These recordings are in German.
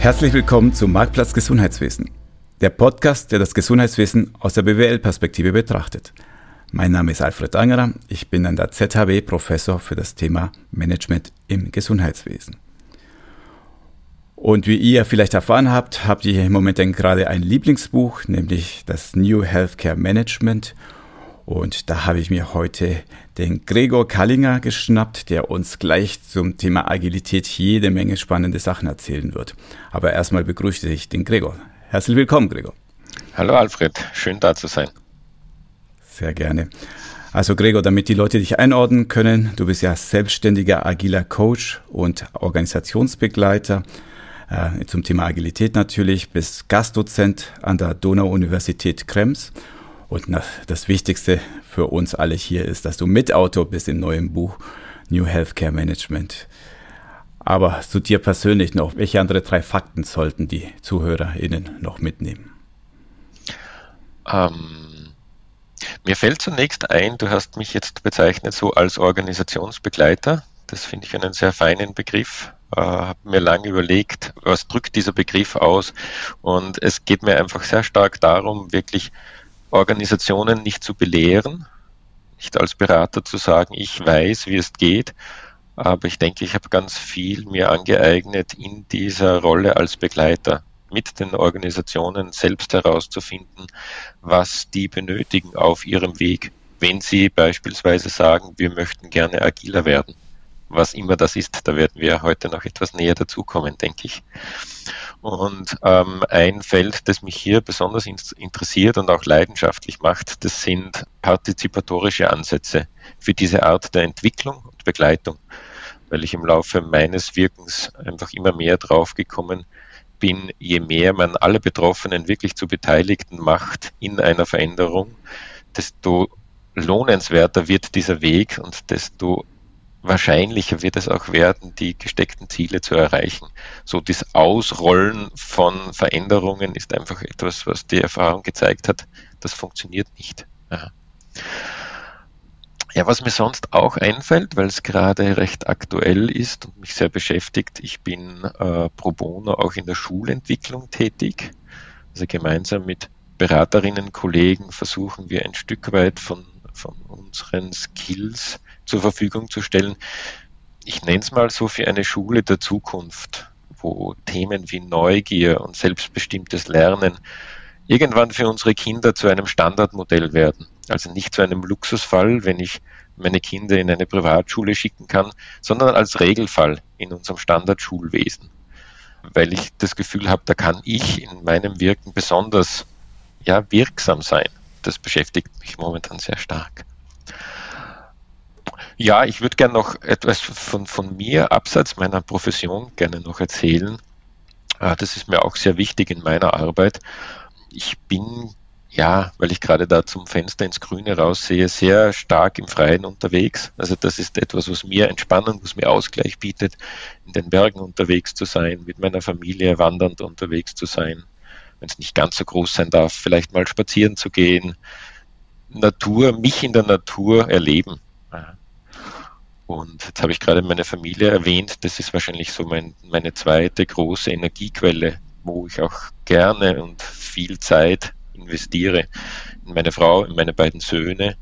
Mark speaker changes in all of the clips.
Speaker 1: Herzlich willkommen zum Marktplatz Gesundheitswesen, der Podcast, der das Gesundheitswesen aus der BWL-Perspektive betrachtet. Mein Name ist Alfred Angerer, ich bin an der ZHW Professor für das Thema Management im Gesundheitswesen. Und wie ihr vielleicht erfahren habt, habt ihr im Moment gerade ein Lieblingsbuch, nämlich das New Healthcare Management. Und da habe ich mir heute den Gregor Kallinger geschnappt, der uns gleich zum Thema Agilität jede Menge spannende Sachen erzählen wird. Aber erstmal begrüße ich den Gregor. Herzlich willkommen, Gregor.
Speaker 2: Hallo Alfred, schön da zu sein.
Speaker 1: Sehr gerne. Also Gregor, damit die Leute dich einordnen können, du bist ja selbstständiger agiler Coach und Organisationsbegleiter äh, zum Thema Agilität natürlich, bist Gastdozent an der Donau-Universität Krems. Und das Wichtigste für uns alle hier ist, dass du Mitautor bist im neuen Buch New Healthcare Management. Aber zu dir persönlich noch, welche andere drei Fakten sollten die ZuhörerInnen noch mitnehmen?
Speaker 2: Ähm, mir fällt zunächst ein, du hast mich jetzt bezeichnet so als Organisationsbegleiter. Das finde ich einen sehr feinen Begriff äh, habe mir lange überlegt, was drückt dieser Begriff aus. Und es geht mir einfach sehr stark darum, wirklich Organisationen nicht zu belehren, nicht als Berater zu sagen, ich weiß, wie es geht, aber ich denke, ich habe ganz viel mir angeeignet in dieser Rolle als Begleiter mit den Organisationen selbst herauszufinden, was die benötigen auf ihrem Weg, wenn sie beispielsweise sagen, wir möchten gerne agiler werden was immer das ist. Da werden wir heute noch etwas näher dazukommen, denke ich. Und ähm, ein Feld, das mich hier besonders interessiert und auch leidenschaftlich macht, das sind partizipatorische Ansätze für diese Art der Entwicklung und Begleitung, weil ich im Laufe meines Wirkens einfach immer mehr draufgekommen bin, je mehr man alle Betroffenen wirklich zu Beteiligten macht in einer Veränderung, desto lohnenswerter wird dieser Weg und desto wahrscheinlicher wird es auch werden, die gesteckten Ziele zu erreichen. So das Ausrollen von Veränderungen ist einfach etwas, was die Erfahrung gezeigt hat, das funktioniert nicht. Ja. Ja, was mir sonst auch einfällt, weil es gerade recht aktuell ist und mich sehr beschäftigt, ich bin äh, pro bono auch in der Schulentwicklung tätig. Also gemeinsam mit Beraterinnen, Kollegen versuchen wir ein Stück weit von, von unseren Skills zur Verfügung zu stellen. Ich nenne es mal so für eine Schule der Zukunft, wo Themen wie Neugier und selbstbestimmtes Lernen irgendwann für unsere Kinder zu einem Standardmodell werden. Also nicht zu einem Luxusfall, wenn ich meine Kinder in eine Privatschule schicken kann, sondern als Regelfall in unserem Standardschulwesen. Weil ich das Gefühl habe, da kann ich in meinem Wirken besonders ja, wirksam sein. Das beschäftigt mich momentan sehr stark. Ja, ich würde gerne noch etwas von, von mir abseits meiner Profession gerne noch erzählen. Ah, das ist mir auch sehr wichtig in meiner Arbeit. Ich bin, ja, weil ich gerade da zum Fenster ins Grüne raussehe, sehr stark im Freien unterwegs. Also das ist etwas, was mir Entspannung, was mir Ausgleich bietet, in den Bergen unterwegs zu sein, mit meiner Familie wandernd unterwegs zu sein. Wenn es nicht ganz so groß sein darf, vielleicht mal spazieren zu gehen, Natur, mich in der Natur erleben. Und jetzt habe ich gerade meine Familie erwähnt. Das ist wahrscheinlich so mein, meine zweite große Energiequelle, wo ich auch gerne und viel Zeit investiere. In meine Frau, in meine beiden Söhne.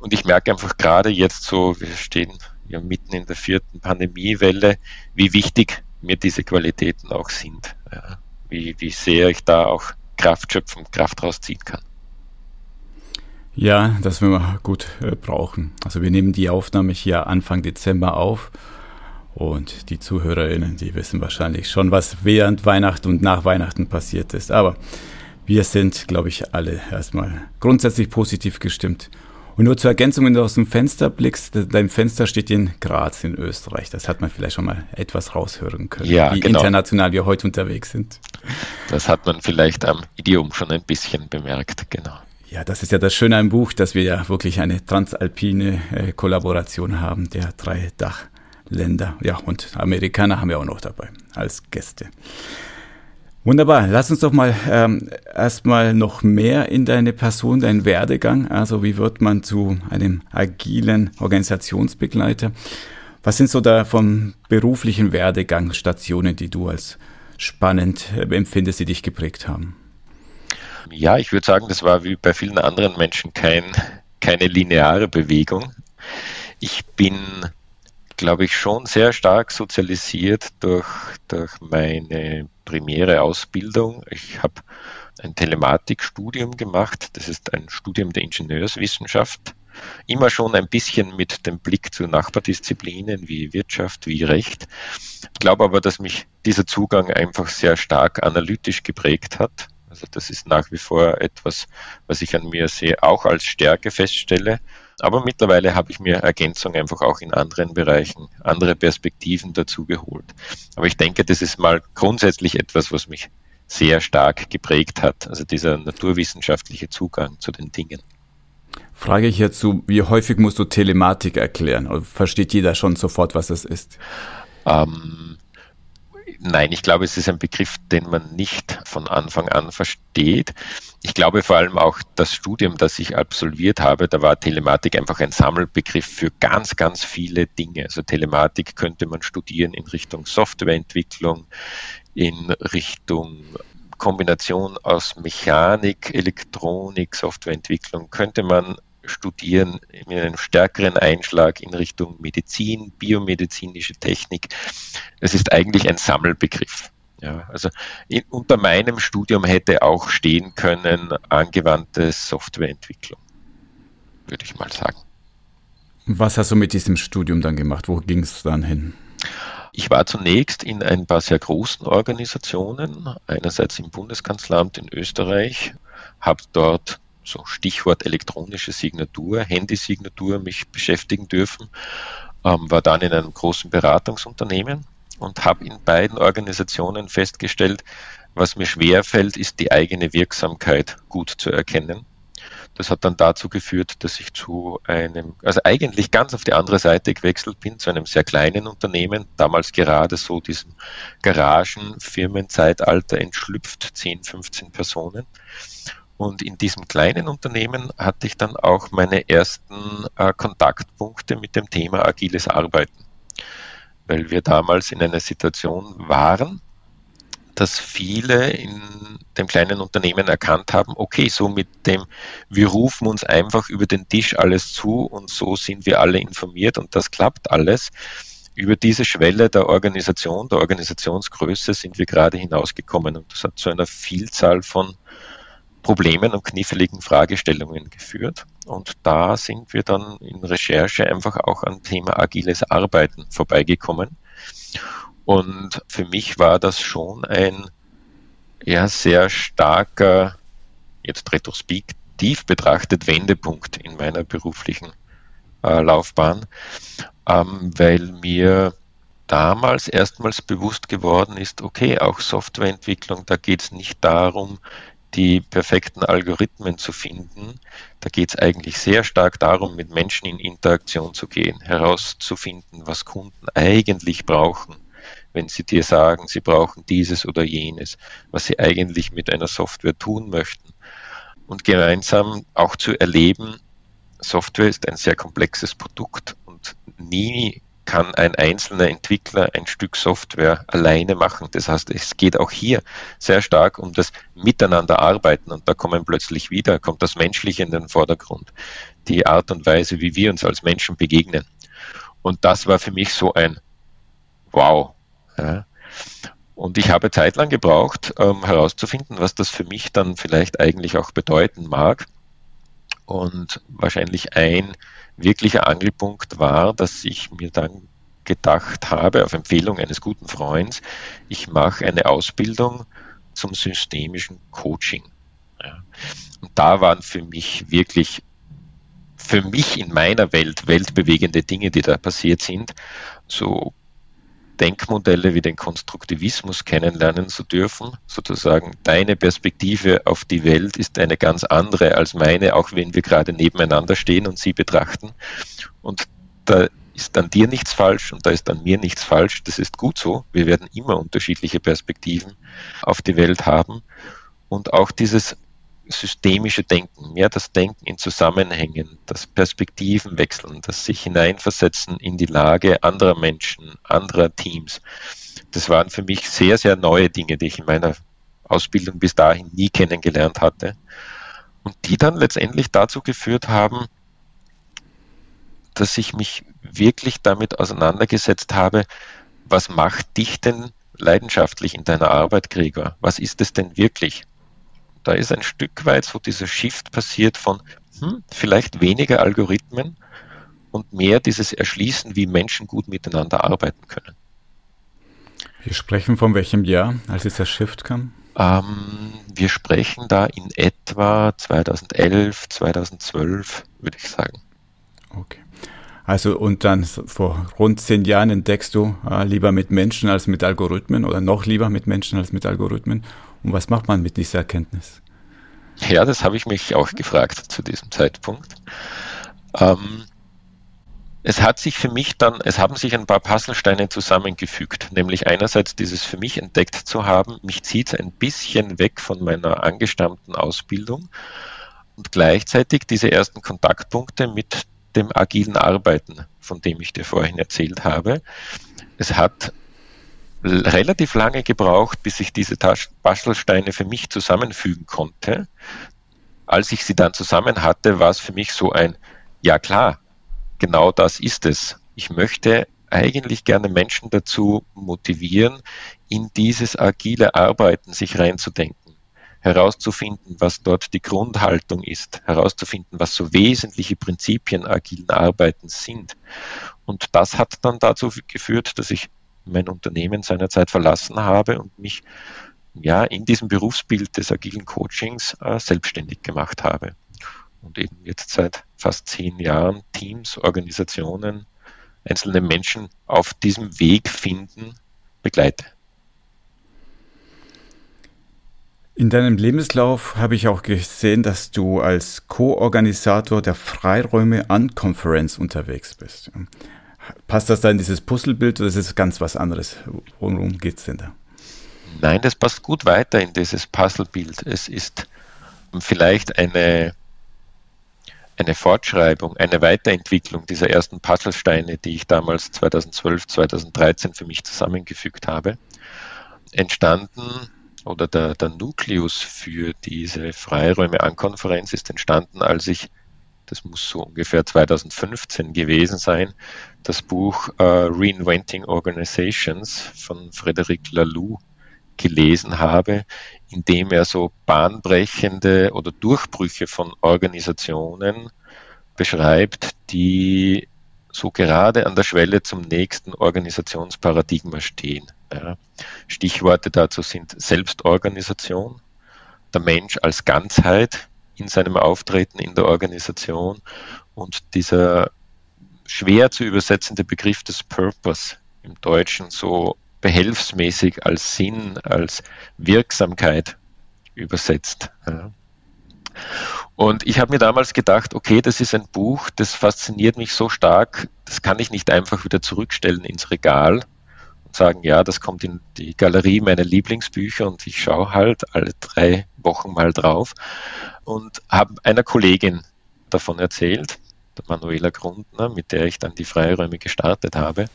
Speaker 2: Und ich merke einfach gerade jetzt so, wir stehen ja mitten in der vierten Pandemiewelle, wie wichtig mir diese Qualitäten auch sind. Ja, wie, wie sehr ich da auch Kraft schöpfen, Kraft rausziehen kann.
Speaker 1: Ja, das werden wir gut äh, brauchen. Also wir nehmen die Aufnahme hier Anfang Dezember auf und die ZuhörerInnen, die wissen wahrscheinlich schon, was während Weihnachten und nach Weihnachten passiert ist. Aber wir sind, glaube ich, alle erstmal grundsätzlich positiv gestimmt. Und nur zur Ergänzung, wenn du aus dem Fenster blickst, dein Fenster steht in Graz in Österreich. Das hat man vielleicht schon mal etwas raushören können,
Speaker 2: ja,
Speaker 1: wie genau. international wir heute unterwegs sind.
Speaker 2: Das hat man vielleicht am Idiom schon ein bisschen bemerkt, genau.
Speaker 1: Ja, das ist ja das Schöne am Buch, dass wir ja wirklich eine transalpine äh, Kollaboration haben der drei Dachländer. Ja, und Amerikaner haben wir auch noch dabei als Gäste. Wunderbar. Lass uns doch mal ähm, erstmal noch mehr in deine Person, deinen Werdegang. Also wie wird man zu einem agilen Organisationsbegleiter? Was sind so da vom beruflichen Werdegang Stationen, die du als spannend äh, empfindest, die dich geprägt haben?
Speaker 2: Ja, ich würde sagen, das war wie bei vielen anderen Menschen kein, keine lineare Bewegung. Ich bin, glaube ich, schon sehr stark sozialisiert durch, durch meine primäre Ausbildung. Ich habe ein Telematikstudium gemacht. Das ist ein Studium der Ingenieurswissenschaft. Immer schon ein bisschen mit dem Blick zu Nachbardisziplinen wie Wirtschaft, wie Recht. Ich glaube aber, dass mich dieser Zugang einfach sehr stark analytisch geprägt hat. Also das ist nach wie vor etwas, was ich an mir sehe, auch als Stärke feststelle. Aber mittlerweile habe ich mir Ergänzung einfach auch in anderen Bereichen, andere Perspektiven dazu geholt. Aber ich denke, das ist mal grundsätzlich etwas, was mich sehr stark geprägt hat, also dieser naturwissenschaftliche Zugang zu den Dingen.
Speaker 1: Frage ich hierzu, wie häufig musst du Telematik erklären? Oder versteht jeder schon sofort, was es ist?
Speaker 2: Ähm, nein, ich glaube, es ist ein Begriff, den man nicht von Anfang an versteht. Ich glaube vor allem auch das Studium, das ich absolviert habe, da war Telematik einfach ein Sammelbegriff für ganz, ganz viele Dinge. Also Telematik könnte man studieren in Richtung Softwareentwicklung, in Richtung Kombination aus Mechanik, Elektronik, Softwareentwicklung könnte man studieren mit einem stärkeren Einschlag in Richtung Medizin, biomedizinische Technik. Es ist eigentlich ein Sammelbegriff. Ja, also in, unter meinem Studium hätte auch stehen können angewandte Softwareentwicklung, würde ich mal sagen.
Speaker 1: Was hast du mit diesem Studium dann gemacht? Wo ging es dann hin?
Speaker 2: Ich war zunächst in ein paar sehr großen Organisationen, einerseits im Bundeskanzleramt in Österreich, habe dort so Stichwort elektronische Signatur, Handysignatur mich beschäftigen dürfen, ähm, war dann in einem großen Beratungsunternehmen und habe in beiden Organisationen festgestellt, was mir schwer fällt, ist die eigene Wirksamkeit gut zu erkennen. Das hat dann dazu geführt, dass ich zu einem, also eigentlich ganz auf die andere Seite gewechselt bin, zu einem sehr kleinen Unternehmen, damals gerade so diesem Garagenfirmenzeitalter entschlüpft, 10, 15 Personen. Und in diesem kleinen Unternehmen hatte ich dann auch meine ersten äh, Kontaktpunkte mit dem Thema agiles Arbeiten, weil wir damals in einer Situation waren, dass viele in dem kleinen Unternehmen erkannt haben, okay, so mit dem, wir rufen uns einfach über den Tisch alles zu und so sind wir alle informiert und das klappt alles. Über diese Schwelle der Organisation, der Organisationsgröße sind wir gerade hinausgekommen und das hat zu einer Vielzahl von Problemen und kniffligen Fragestellungen geführt. Und da sind wir dann in Recherche einfach auch am Thema agiles Arbeiten vorbeigekommen. Und für mich war das schon ein ja, sehr starker, jetzt retrospektiv betrachtet, Wendepunkt in meiner beruflichen äh, Laufbahn, ähm, weil mir damals erstmals bewusst geworden ist, okay, auch Softwareentwicklung, da geht es nicht darum, die perfekten Algorithmen zu finden. Da geht es eigentlich sehr stark darum, mit Menschen in Interaktion zu gehen, herauszufinden, was Kunden eigentlich brauchen wenn sie dir sagen, sie brauchen dieses oder jenes, was sie eigentlich mit einer Software tun möchten. Und gemeinsam auch zu erleben, Software ist ein sehr komplexes Produkt und nie kann ein einzelner Entwickler ein Stück Software alleine machen. Das heißt, es geht auch hier sehr stark um das Miteinanderarbeiten und da kommen plötzlich wieder, kommt das Menschliche in den Vordergrund. Die Art und Weise, wie wir uns als Menschen begegnen. Und das war für mich so ein Wow, ja. Und ich habe zeitlang gebraucht, ähm, herauszufinden, was das für mich dann vielleicht eigentlich auch bedeuten mag. Und wahrscheinlich ein wirklicher Angelpunkt war, dass ich mir dann gedacht habe, auf Empfehlung eines guten Freundes, ich mache eine Ausbildung zum systemischen Coaching. Ja. Und da waren für mich wirklich, für mich in meiner Welt, weltbewegende Dinge, die da passiert sind. So Denkmodelle wie den Konstruktivismus kennenlernen zu dürfen. Sozusagen deine Perspektive auf die Welt ist eine ganz andere als meine, auch wenn wir gerade nebeneinander stehen und sie betrachten. Und da ist an dir nichts falsch und da ist an mir nichts falsch. Das ist gut so. Wir werden immer unterschiedliche Perspektiven auf die Welt haben. Und auch dieses systemische Denken, mehr das Denken in Zusammenhängen, das Perspektiven wechseln, das sich hineinversetzen in die Lage anderer Menschen, anderer Teams. Das waren für mich sehr, sehr neue Dinge, die ich in meiner Ausbildung bis dahin nie kennengelernt hatte und die dann letztendlich dazu geführt haben, dass ich mich wirklich damit auseinandergesetzt habe, was macht dich denn leidenschaftlich in deiner Arbeit, Gregor? Was ist es denn wirklich? Da ist ein Stück weit so dieser Shift passiert von hm, vielleicht weniger Algorithmen und mehr dieses Erschließen, wie Menschen gut miteinander arbeiten können.
Speaker 1: Wir sprechen von welchem Jahr, als dieser Shift kam?
Speaker 2: Ähm, wir sprechen da in etwa 2011, 2012, würde ich sagen.
Speaker 1: Okay. Also und dann vor rund zehn Jahren entdeckst du äh, lieber mit Menschen als mit Algorithmen oder noch lieber mit Menschen als mit Algorithmen. Und was macht man mit dieser Erkenntnis?
Speaker 2: Ja, das habe ich mich auch gefragt zu diesem Zeitpunkt. Ähm, es hat sich für mich dann, es haben sich ein paar Puzzlesteine zusammengefügt, nämlich einerseits dieses für mich entdeckt zu haben, mich zieht es ein bisschen weg von meiner angestammten Ausbildung und gleichzeitig diese ersten Kontaktpunkte mit dem agilen Arbeiten, von dem ich dir vorhin erzählt habe. Es hat relativ lange gebraucht, bis ich diese Bastelsteine für mich zusammenfügen konnte. Als ich sie dann zusammen hatte, war es für mich so ein, ja klar, genau das ist es. Ich möchte eigentlich gerne Menschen dazu motivieren, in dieses agile Arbeiten sich reinzudenken herauszufinden, was dort die Grundhaltung ist, herauszufinden, was so wesentliche Prinzipien agilen Arbeitens sind. Und das hat dann dazu geführt, dass ich mein Unternehmen seinerzeit verlassen habe und mich ja in diesem Berufsbild des agilen Coachings äh, selbstständig gemacht habe. Und eben jetzt seit fast zehn Jahren Teams, Organisationen, einzelne Menschen auf diesem Weg finden, begleite.
Speaker 1: In deinem Lebenslauf habe ich auch gesehen, dass du als Co-Organisator der Freiräume an Conference unterwegs bist. Passt das da in dieses Puzzlebild oder ist es ganz was anderes? Worum geht es denn da?
Speaker 2: Nein, das passt gut weiter in dieses Puzzlebild. Es ist vielleicht eine, eine Fortschreibung, eine Weiterentwicklung dieser ersten Puzzlesteine, die ich damals 2012, 2013 für mich zusammengefügt habe. Entstanden oder der, der Nukleus für diese Freiräume-An-Konferenz ist entstanden, als ich, das muss so ungefähr 2015 gewesen sein, das Buch uh, Reinventing Organizations von Frederic Laloux gelesen habe, in dem er so bahnbrechende oder Durchbrüche von Organisationen beschreibt, die so gerade an der Schwelle zum nächsten Organisationsparadigma stehen. Ja. Stichworte dazu sind Selbstorganisation, der Mensch als Ganzheit in seinem Auftreten in der Organisation und dieser schwer zu übersetzende Begriff des Purpose im Deutschen so behelfsmäßig als Sinn, als Wirksamkeit übersetzt. Ja. Und ich habe mir damals gedacht, okay, das ist ein Buch, das fasziniert mich so stark, das kann ich nicht einfach wieder zurückstellen ins Regal und sagen, ja, das kommt in die Galerie meiner Lieblingsbücher und ich schaue halt alle drei Wochen mal drauf und habe einer Kollegin davon erzählt, der Manuela Grundner, mit der ich dann die Freiräume gestartet habe.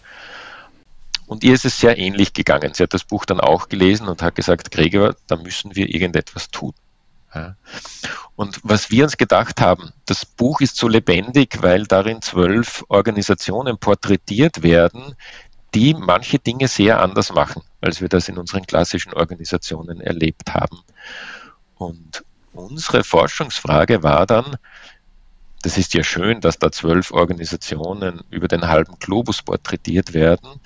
Speaker 2: Und ihr ist es sehr ähnlich gegangen. Sie hat das Buch dann auch gelesen und hat gesagt, Gregor, da müssen wir irgendetwas tun. Ja. Und was wir uns gedacht haben, das Buch ist so lebendig, weil darin zwölf Organisationen porträtiert werden, die manche Dinge sehr anders machen, als wir das in unseren klassischen Organisationen erlebt haben. Und unsere Forschungsfrage war dann, das ist ja schön, dass da zwölf Organisationen über den halben Globus porträtiert werden,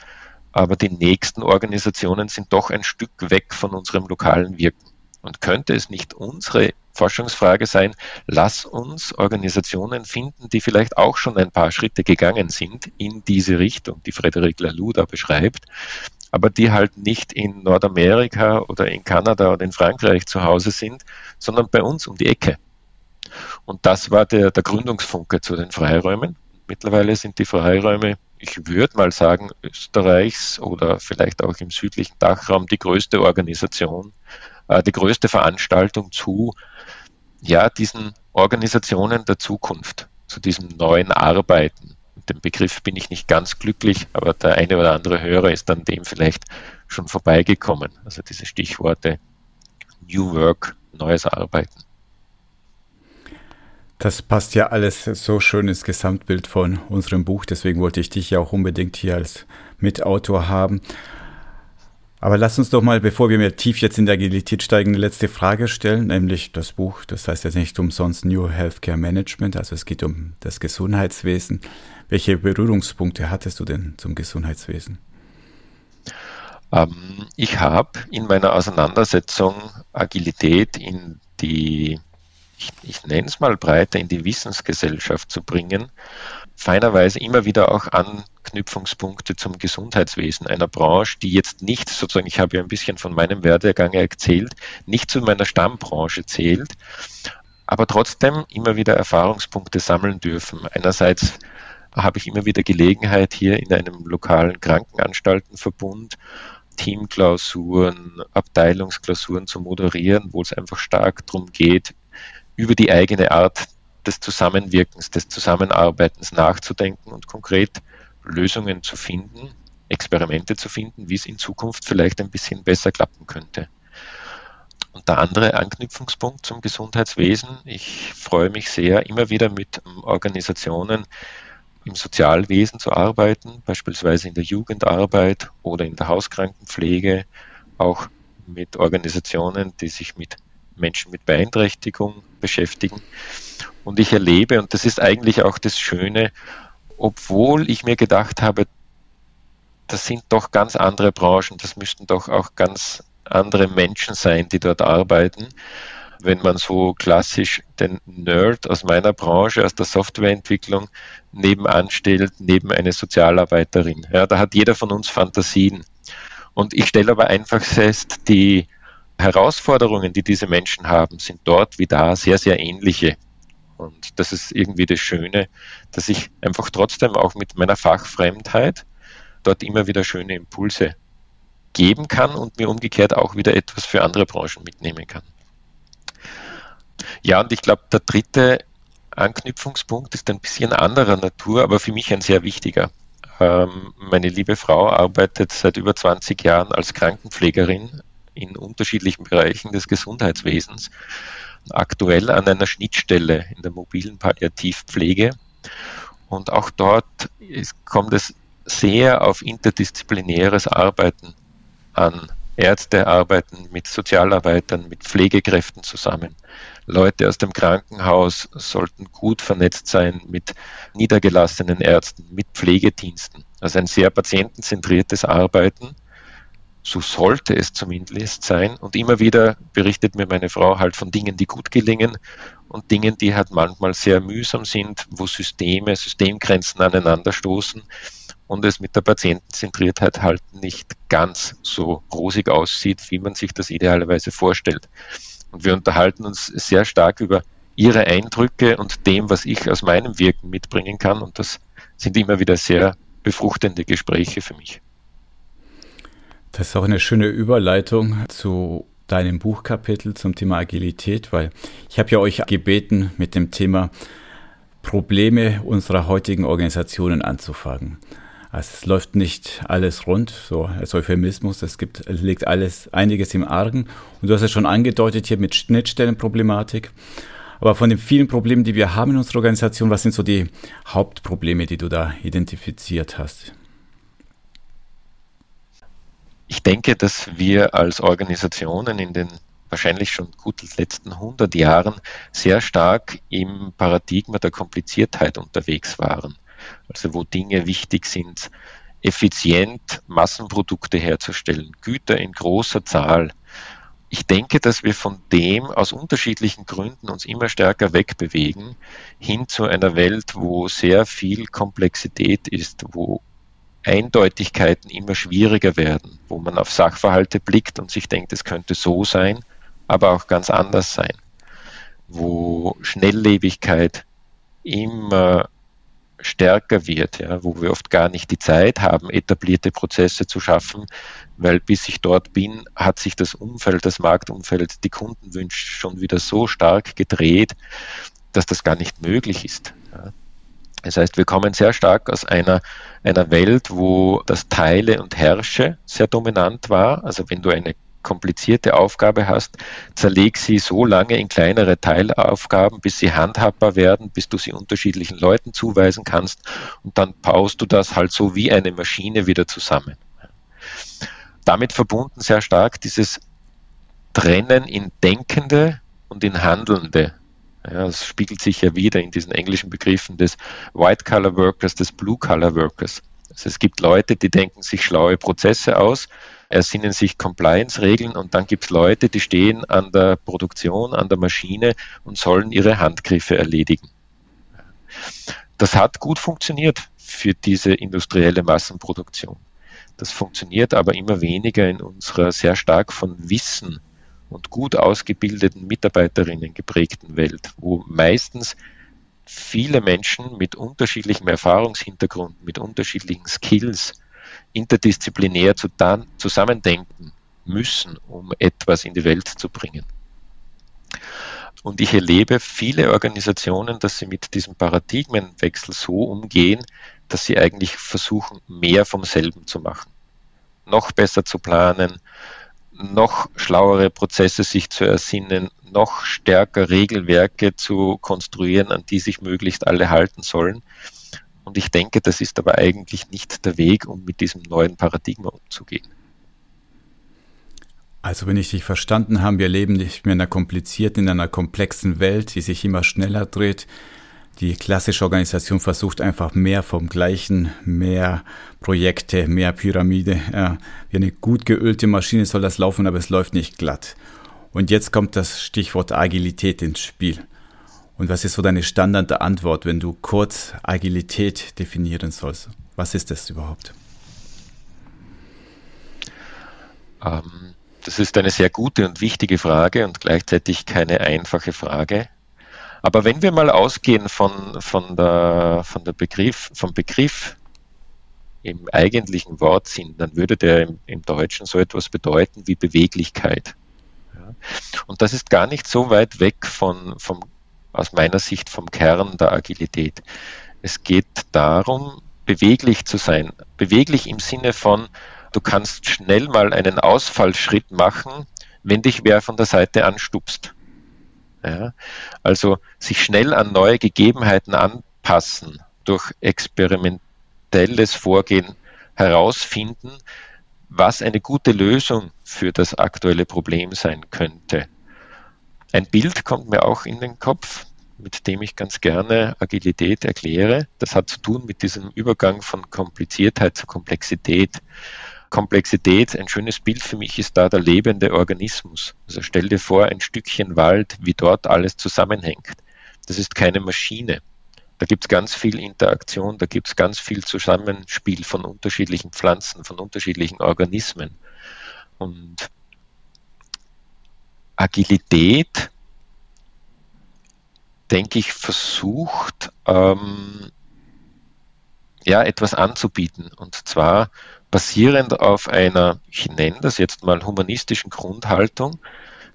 Speaker 2: aber die nächsten Organisationen sind doch ein Stück weg von unserem lokalen Wirken. Und könnte es nicht unsere Forschungsfrage sein, lass uns Organisationen finden, die vielleicht auch schon ein paar Schritte gegangen sind in diese Richtung, die Frederic Laloux beschreibt, aber die halt nicht in Nordamerika oder in Kanada oder in Frankreich zu Hause sind, sondern bei uns um die Ecke. Und das war der, der Gründungsfunke zu den Freiräumen. Mittlerweile sind die Freiräume, ich würde mal sagen, Österreichs oder vielleicht auch im südlichen Dachraum die größte Organisation äh, die größte Veranstaltung zu ja, diesen Organisationen der Zukunft, zu diesem neuen Arbeiten. Mit dem Begriff bin ich nicht ganz glücklich, aber der eine oder andere Hörer ist an dem vielleicht schon vorbeigekommen. Also diese Stichworte New Work, neues Arbeiten.
Speaker 1: Das passt ja alles so schön ins Gesamtbild von unserem Buch, deswegen wollte ich dich ja auch unbedingt hier als Mitautor haben. Aber lass uns doch mal, bevor wir mehr tief jetzt in der Agilität steigen, eine letzte Frage stellen, nämlich das Buch, das heißt jetzt nicht umsonst New Healthcare Management, also es geht um das Gesundheitswesen. Welche Berührungspunkte hattest du denn zum Gesundheitswesen?
Speaker 2: Ähm, ich habe in meiner Auseinandersetzung Agilität in die, ich, ich nenne es mal breiter, in die Wissensgesellschaft zu bringen, feiner immer wieder auch Anknüpfungspunkte zum Gesundheitswesen, einer Branche, die jetzt nicht sozusagen, ich habe ja ein bisschen von meinem Werdegang erzählt, nicht zu meiner Stammbranche zählt, aber trotzdem immer wieder Erfahrungspunkte sammeln dürfen. Einerseits habe ich immer wieder Gelegenheit, hier in einem lokalen Krankenanstaltenverbund Teamklausuren, Abteilungsklausuren zu moderieren, wo es einfach stark darum geht, über die eigene Art des Zusammenwirkens, des Zusammenarbeitens nachzudenken und konkret Lösungen zu finden, Experimente zu finden, wie es in Zukunft vielleicht ein bisschen besser klappen könnte. Und der andere Anknüpfungspunkt zum Gesundheitswesen, ich freue mich sehr, immer wieder mit Organisationen im Sozialwesen zu arbeiten, beispielsweise in der Jugendarbeit oder in der Hauskrankenpflege, auch mit Organisationen, die sich mit Menschen mit Beeinträchtigung beschäftigen. Und ich erlebe, und das ist eigentlich auch das Schöne, obwohl ich mir gedacht habe, das sind doch ganz andere Branchen, das müssten doch auch ganz andere Menschen sein, die dort arbeiten. Wenn man so klassisch den Nerd aus meiner Branche, aus der Softwareentwicklung nebenan stellt, neben eine Sozialarbeiterin. Ja, da hat jeder von uns Fantasien. Und ich stelle aber einfach fest, die Herausforderungen, die diese Menschen haben, sind dort wie da sehr, sehr ähnliche. Und das ist irgendwie das Schöne, dass ich einfach trotzdem auch mit meiner Fachfremdheit dort immer wieder schöne Impulse geben kann und mir umgekehrt auch wieder etwas für andere Branchen mitnehmen kann. Ja, und ich glaube, der dritte Anknüpfungspunkt ist ein bisschen anderer Natur, aber für mich ein sehr wichtiger. Ähm, meine liebe Frau arbeitet seit über 20 Jahren als Krankenpflegerin in unterschiedlichen Bereichen des Gesundheitswesens aktuell an einer Schnittstelle in der mobilen Palliativpflege. Und auch dort ist, kommt es sehr auf interdisziplinäres Arbeiten an. Ärzte arbeiten mit Sozialarbeitern, mit Pflegekräften zusammen. Leute aus dem Krankenhaus sollten gut vernetzt sein mit niedergelassenen Ärzten, mit Pflegediensten. Also ein sehr patientenzentriertes Arbeiten so sollte es zumindest sein. Und immer wieder berichtet mir meine Frau halt von Dingen, die gut gelingen und Dingen, die halt manchmal sehr mühsam sind, wo Systeme, Systemgrenzen aneinander stoßen und es mit der Patientenzentriertheit halt nicht ganz so rosig aussieht, wie man sich das idealerweise vorstellt. Und wir unterhalten uns sehr stark über ihre Eindrücke und dem, was ich aus meinem Wirken mitbringen kann. Und das sind immer wieder sehr befruchtende Gespräche für mich.
Speaker 1: Das ist auch eine schöne Überleitung zu deinem Buchkapitel zum Thema Agilität, weil ich habe ja euch gebeten, mit dem Thema Probleme unserer heutigen Organisationen anzufangen. Also es läuft nicht alles rund, so als Euphemismus, es gibt, liegt alles, einiges im Argen. Und du hast es schon angedeutet hier mit Schnittstellenproblematik. Aber von den vielen Problemen, die wir haben in unserer Organisation, was sind so die Hauptprobleme, die du da identifiziert hast?
Speaker 2: Ich denke, dass wir als Organisationen in den wahrscheinlich schon gut letzten 100 Jahren sehr stark im Paradigma der Kompliziertheit unterwegs waren. Also wo Dinge wichtig sind, effizient Massenprodukte herzustellen, Güter in großer Zahl. Ich denke, dass wir von dem aus unterschiedlichen Gründen uns immer stärker wegbewegen hin zu einer Welt, wo sehr viel Komplexität ist, wo Eindeutigkeiten immer schwieriger werden, wo man auf Sachverhalte blickt und sich denkt, es könnte so sein, aber auch ganz anders sein, wo Schnelllebigkeit immer stärker wird, ja, wo wir oft gar nicht die Zeit haben, etablierte Prozesse zu schaffen, weil bis ich dort bin, hat sich das Umfeld, das Marktumfeld, die Kundenwünsche schon wieder so stark gedreht, dass das gar nicht möglich ist. Ja. Das heißt, wir kommen sehr stark aus einer, einer Welt, wo das Teile und Herrsche sehr dominant war. Also wenn du eine komplizierte Aufgabe hast, zerleg sie so lange in kleinere Teilaufgaben, bis sie handhabbar werden, bis du sie unterschiedlichen Leuten zuweisen kannst und dann baust du das halt so wie eine Maschine wieder zusammen. Damit verbunden sehr stark dieses Trennen in Denkende und in Handelnde. Ja, das spiegelt sich ja wieder in diesen englischen Begriffen des White-Collar-Workers, des Blue-Collar-Workers. Also es gibt Leute, die denken sich schlaue Prozesse aus, ersinnen sich Compliance-Regeln und dann gibt es Leute, die stehen an der Produktion, an der Maschine und sollen ihre Handgriffe erledigen. Das hat gut funktioniert für diese industrielle Massenproduktion. Das funktioniert aber immer weniger in unserer sehr stark von Wissen und gut ausgebildeten Mitarbeiterinnen geprägten Welt, wo meistens viele Menschen mit unterschiedlichem Erfahrungshintergrund, mit unterschiedlichen Skills interdisziplinär zusammendenken müssen, um etwas in die Welt zu bringen. Und ich erlebe viele Organisationen, dass sie mit diesem Paradigmenwechsel so umgehen, dass sie eigentlich versuchen, mehr vom selben zu machen. Noch besser zu planen, noch schlauere Prozesse sich zu ersinnen, noch stärker Regelwerke zu konstruieren, an die sich möglichst alle halten sollen. Und ich denke, das ist aber eigentlich nicht der Weg, um mit diesem neuen Paradigma umzugehen.
Speaker 1: Also wenn ich dich verstanden habe, wir leben nicht mehr in einer komplizierten, in einer komplexen Welt, die sich immer schneller dreht. Die klassische Organisation versucht einfach mehr vom Gleichen, mehr Projekte, mehr Pyramide. Ja, wie eine gut geölte Maschine soll das laufen, aber es läuft nicht glatt. Und jetzt kommt das Stichwort Agilität ins Spiel. Und was ist so deine Standardantwort, wenn du kurz Agilität definieren sollst? Was ist das überhaupt?
Speaker 2: Ähm, das ist eine sehr gute und wichtige Frage und gleichzeitig keine einfache Frage. Aber wenn wir mal ausgehen von, von, der, von der Begriff, vom Begriff im eigentlichen Wortsinn, dann würde der im, im Deutschen so etwas bedeuten wie Beweglichkeit. Und das ist gar nicht so weit weg von, vom aus meiner Sicht vom Kern der Agilität. Es geht darum, beweglich zu sein. Beweglich im Sinne von, du kannst schnell mal einen Ausfallschritt machen, wenn dich wer von der Seite anstupst. Ja, also sich schnell an neue Gegebenheiten anpassen, durch experimentelles Vorgehen herausfinden, was eine gute Lösung für das aktuelle Problem sein könnte. Ein Bild kommt mir auch in den Kopf, mit dem ich ganz gerne Agilität erkläre. Das hat zu tun mit diesem Übergang von Kompliziertheit zu Komplexität. Komplexität, ein schönes Bild für mich ist da der lebende Organismus. Also stell dir vor, ein Stückchen Wald, wie dort alles zusammenhängt. Das ist keine Maschine. Da gibt es ganz viel Interaktion, da gibt es ganz viel Zusammenspiel von unterschiedlichen Pflanzen, von unterschiedlichen Organismen. Und Agilität, denke ich, versucht, ähm, ja, etwas anzubieten. Und zwar basierend auf einer, ich nenne das jetzt mal humanistischen Grundhaltung,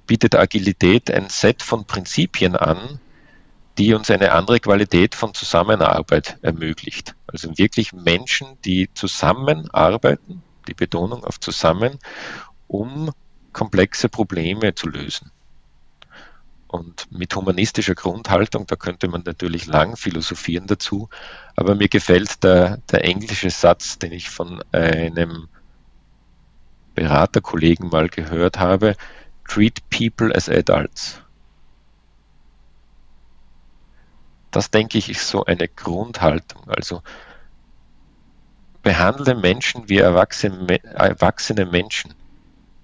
Speaker 2: bietet Agilität ein Set von Prinzipien an, die uns eine andere Qualität von Zusammenarbeit ermöglicht. Also wirklich Menschen, die zusammenarbeiten, die Betonung auf zusammen, um komplexe Probleme zu lösen. Und mit humanistischer Grundhaltung, da könnte man natürlich lang philosophieren dazu, aber mir gefällt der, der englische Satz, den ich von einem Beraterkollegen mal gehört habe, treat people as adults. Das denke ich ist so eine Grundhaltung. Also behandle Menschen wie erwachsene, erwachsene Menschen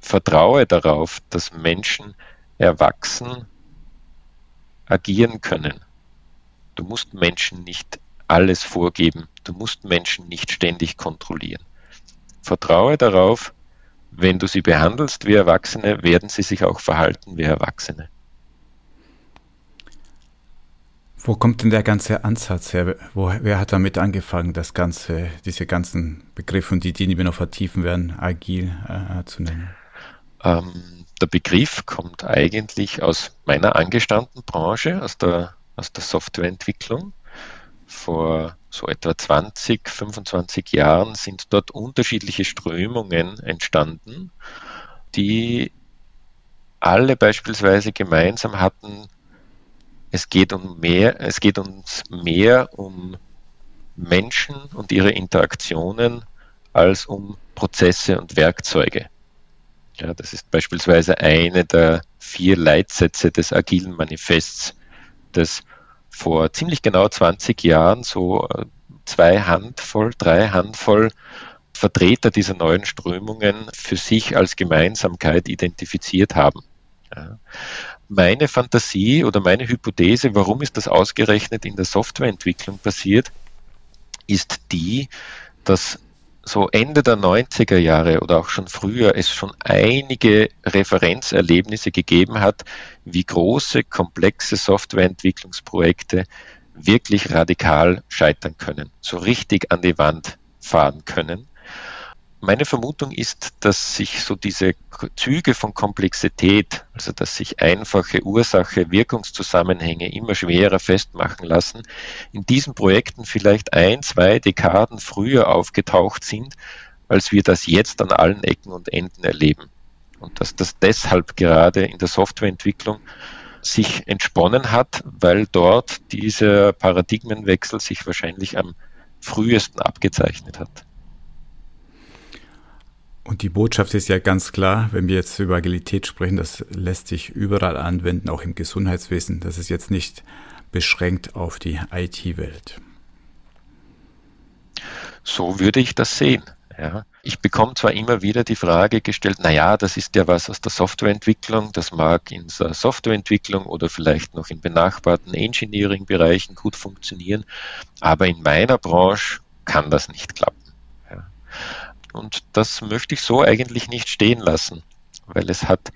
Speaker 2: vertraue darauf, dass Menschen erwachsen agieren können. Du musst Menschen nicht alles vorgeben, du musst Menschen nicht ständig kontrollieren. Vertraue darauf, wenn du sie behandelst wie Erwachsene, werden sie sich auch verhalten wie Erwachsene.
Speaker 1: Wo kommt denn der ganze Ansatz her? Wo, wer hat damit angefangen, das Ganze, diese ganzen Begriffe und Ideen, die wir noch vertiefen werden, agil äh, zu nennen?
Speaker 2: Ähm, der Begriff kommt eigentlich aus meiner angestammten Branche, aus der, aus der Softwareentwicklung. Vor so etwa 20, 25 Jahren sind dort unterschiedliche Strömungen entstanden, die alle beispielsweise gemeinsam hatten, es geht um mehr, es geht uns mehr um Menschen und ihre Interaktionen als um Prozesse und Werkzeuge. Ja, das ist beispielsweise eine der vier Leitsätze des agilen Manifests, das vor ziemlich genau 20 Jahren so äh, zwei Handvoll, drei Handvoll Vertreter dieser neuen Strömungen für sich als Gemeinsamkeit identifiziert haben. Ja meine Fantasie oder meine Hypothese, warum ist das ausgerechnet in der Softwareentwicklung passiert, ist die, dass so Ende der 90er Jahre oder auch schon früher es schon einige Referenzerlebnisse gegeben hat, wie große, komplexe Softwareentwicklungsprojekte wirklich radikal scheitern können, so richtig an die Wand fahren können. Meine Vermutung ist, dass sich so diese Züge von Komplexität, also dass sich einfache Ursache-Wirkungszusammenhänge immer schwerer festmachen lassen, in diesen Projekten vielleicht ein, zwei Dekaden früher aufgetaucht sind, als wir das jetzt an allen Ecken und Enden erleben. Und dass das deshalb gerade in der Softwareentwicklung sich entsponnen hat, weil dort dieser Paradigmenwechsel sich wahrscheinlich am frühesten abgezeichnet hat.
Speaker 1: Und die Botschaft ist ja ganz klar, wenn wir jetzt über Agilität sprechen, das lässt sich überall anwenden, auch im Gesundheitswesen. Das ist jetzt nicht beschränkt auf die IT-Welt.
Speaker 2: So würde ich das sehen. Ja. Ich bekomme zwar immer wieder die Frage gestellt, naja, das ist ja was aus der Softwareentwicklung, das mag in der Softwareentwicklung oder vielleicht noch in benachbarten Engineering-Bereichen gut funktionieren, aber in meiner Branche kann das nicht klappen. Ja. Und das möchte ich so eigentlich nicht stehen lassen, weil es hat,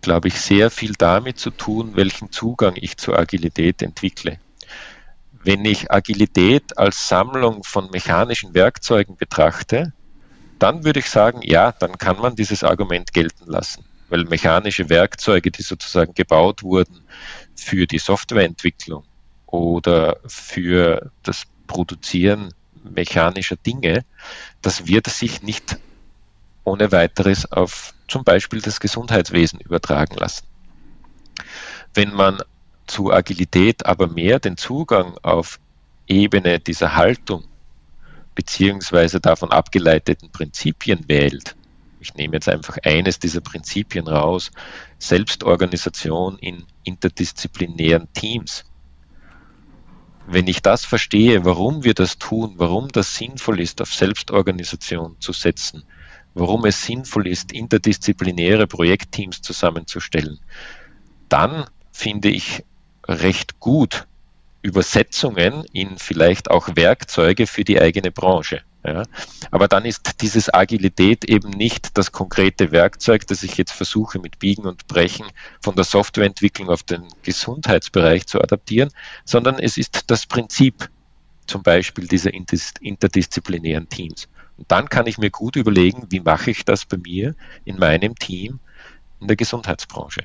Speaker 2: glaube ich, sehr viel damit zu tun, welchen Zugang ich zur Agilität entwickle. Wenn ich Agilität als Sammlung von mechanischen Werkzeugen betrachte, dann würde ich sagen, ja, dann kann man dieses Argument gelten lassen, weil mechanische Werkzeuge, die sozusagen gebaut wurden für die Softwareentwicklung oder für das Produzieren mechanischer Dinge, das wird sich nicht ohne weiteres auf zum Beispiel das Gesundheitswesen übertragen lassen. Wenn man zu Agilität aber mehr den Zugang auf Ebene dieser Haltung beziehungsweise davon abgeleiteten Prinzipien wählt, ich nehme jetzt einfach eines dieser Prinzipien raus, Selbstorganisation in interdisziplinären Teams, wenn ich das verstehe, warum wir das tun, warum das sinnvoll ist, auf Selbstorganisation zu setzen, warum es sinnvoll ist, interdisziplinäre Projektteams zusammenzustellen, dann finde ich recht gut Übersetzungen in vielleicht auch Werkzeuge für die eigene Branche. Ja. Aber dann ist dieses Agilität eben nicht das konkrete Werkzeug, das ich jetzt versuche mit Biegen und Brechen von der Softwareentwicklung auf den Gesundheitsbereich zu adaptieren, sondern es ist das Prinzip zum Beispiel dieser interdisziplinären Teams. Und dann kann ich mir gut überlegen, wie mache ich das bei mir in meinem Team in der Gesundheitsbranche.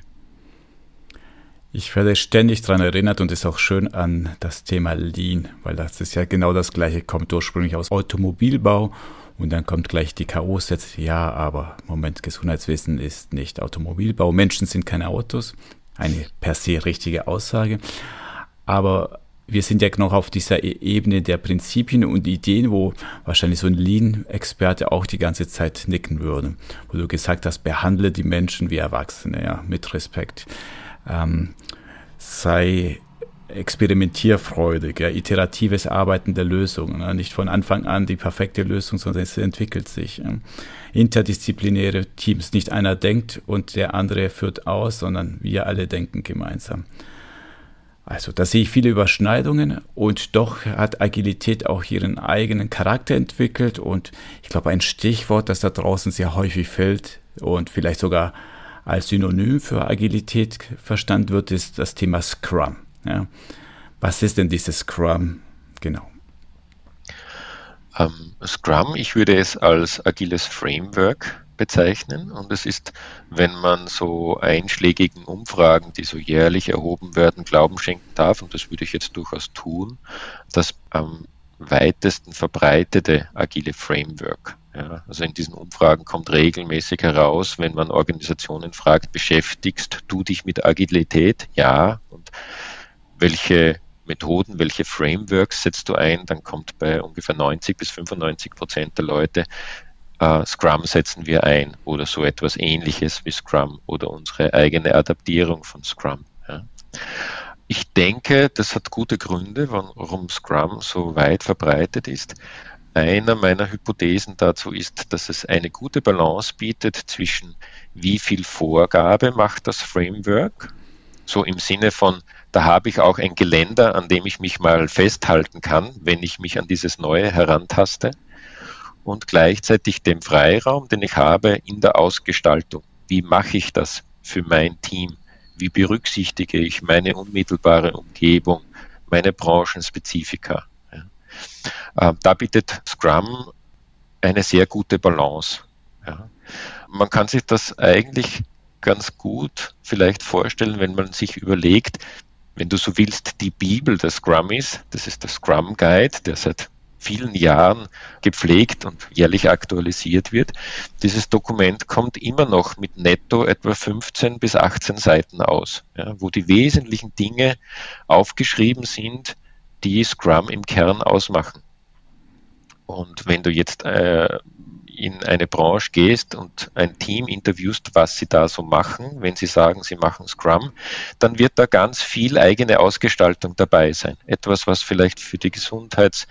Speaker 1: Ich werde ständig daran erinnert und ist auch schön an das Thema Lean, weil das ist ja genau das gleiche, kommt ursprünglich aus Automobilbau und dann kommt gleich die K.O.-Sätze, ja, aber Moment, Gesundheitswesen ist nicht Automobilbau, Menschen sind keine Autos, eine per se richtige Aussage, aber wir sind ja noch auf dieser e- Ebene der Prinzipien und Ideen, wo wahrscheinlich so ein Lean-Experte auch die ganze Zeit nicken würde, wo du gesagt hast, behandle die Menschen wie Erwachsene, ja, mit Respekt. Ähm, sei experimentierfreudig, ja, iteratives Arbeiten der Lösungen. Ja, nicht von Anfang an die perfekte Lösung, sondern es entwickelt sich. Ja. Interdisziplinäre Teams. Nicht einer denkt und der andere führt aus, sondern wir alle denken gemeinsam. Also da sehe ich viele Überschneidungen und doch hat Agilität auch ihren eigenen Charakter entwickelt und ich glaube ein Stichwort, das da draußen sehr häufig fällt und vielleicht sogar als Synonym für Agilität verstanden wird, ist das Thema Scrum. Ja. Was ist denn dieses Scrum genau?
Speaker 2: Ähm, Scrum, ich würde es als agiles Framework bezeichnen und es ist, wenn man so einschlägigen Umfragen, die so jährlich erhoben werden, Glauben schenken darf, und das würde ich jetzt durchaus tun, das am weitesten verbreitete agile Framework. Ja, also in diesen Umfragen kommt regelmäßig heraus, wenn man Organisationen fragt, beschäftigst du dich mit Agilität? Ja. Und welche Methoden, welche Frameworks setzt du ein? Dann kommt bei ungefähr 90 bis 95 Prozent der Leute äh, Scrum setzen wir ein oder so etwas ähnliches wie Scrum oder unsere eigene Adaptierung von Scrum. Ja. Ich denke, das hat gute Gründe, warum Scrum so weit verbreitet ist. Einer meiner Hypothesen dazu ist, dass es eine gute Balance bietet zwischen wie viel Vorgabe macht das Framework, so im Sinne von, da habe ich auch ein Geländer, an dem ich mich mal festhalten kann, wenn ich mich an dieses Neue herantaste und gleichzeitig dem Freiraum, den ich habe in der Ausgestaltung. Wie mache ich das für mein Team? Wie berücksichtige ich meine unmittelbare Umgebung, meine Branchenspezifika? Äh, da bietet Scrum eine sehr gute Balance. Ja. Man kann sich das eigentlich ganz gut vielleicht vorstellen, wenn man sich überlegt, wenn du so willst, die Bibel des Scrummies, das ist der Scrum Guide, der seit vielen Jahren gepflegt und jährlich aktualisiert wird. Dieses Dokument kommt immer noch mit netto etwa 15 bis 18 Seiten aus, ja, wo die wesentlichen Dinge aufgeschrieben sind, die Scrum im Kern ausmachen. Und wenn du jetzt äh, in eine Branche gehst und ein Team interviewst, was sie da so machen, wenn sie sagen, sie machen Scrum, dann wird da ganz viel eigene Ausgestaltung dabei sein. Etwas, was vielleicht für Gesundheits-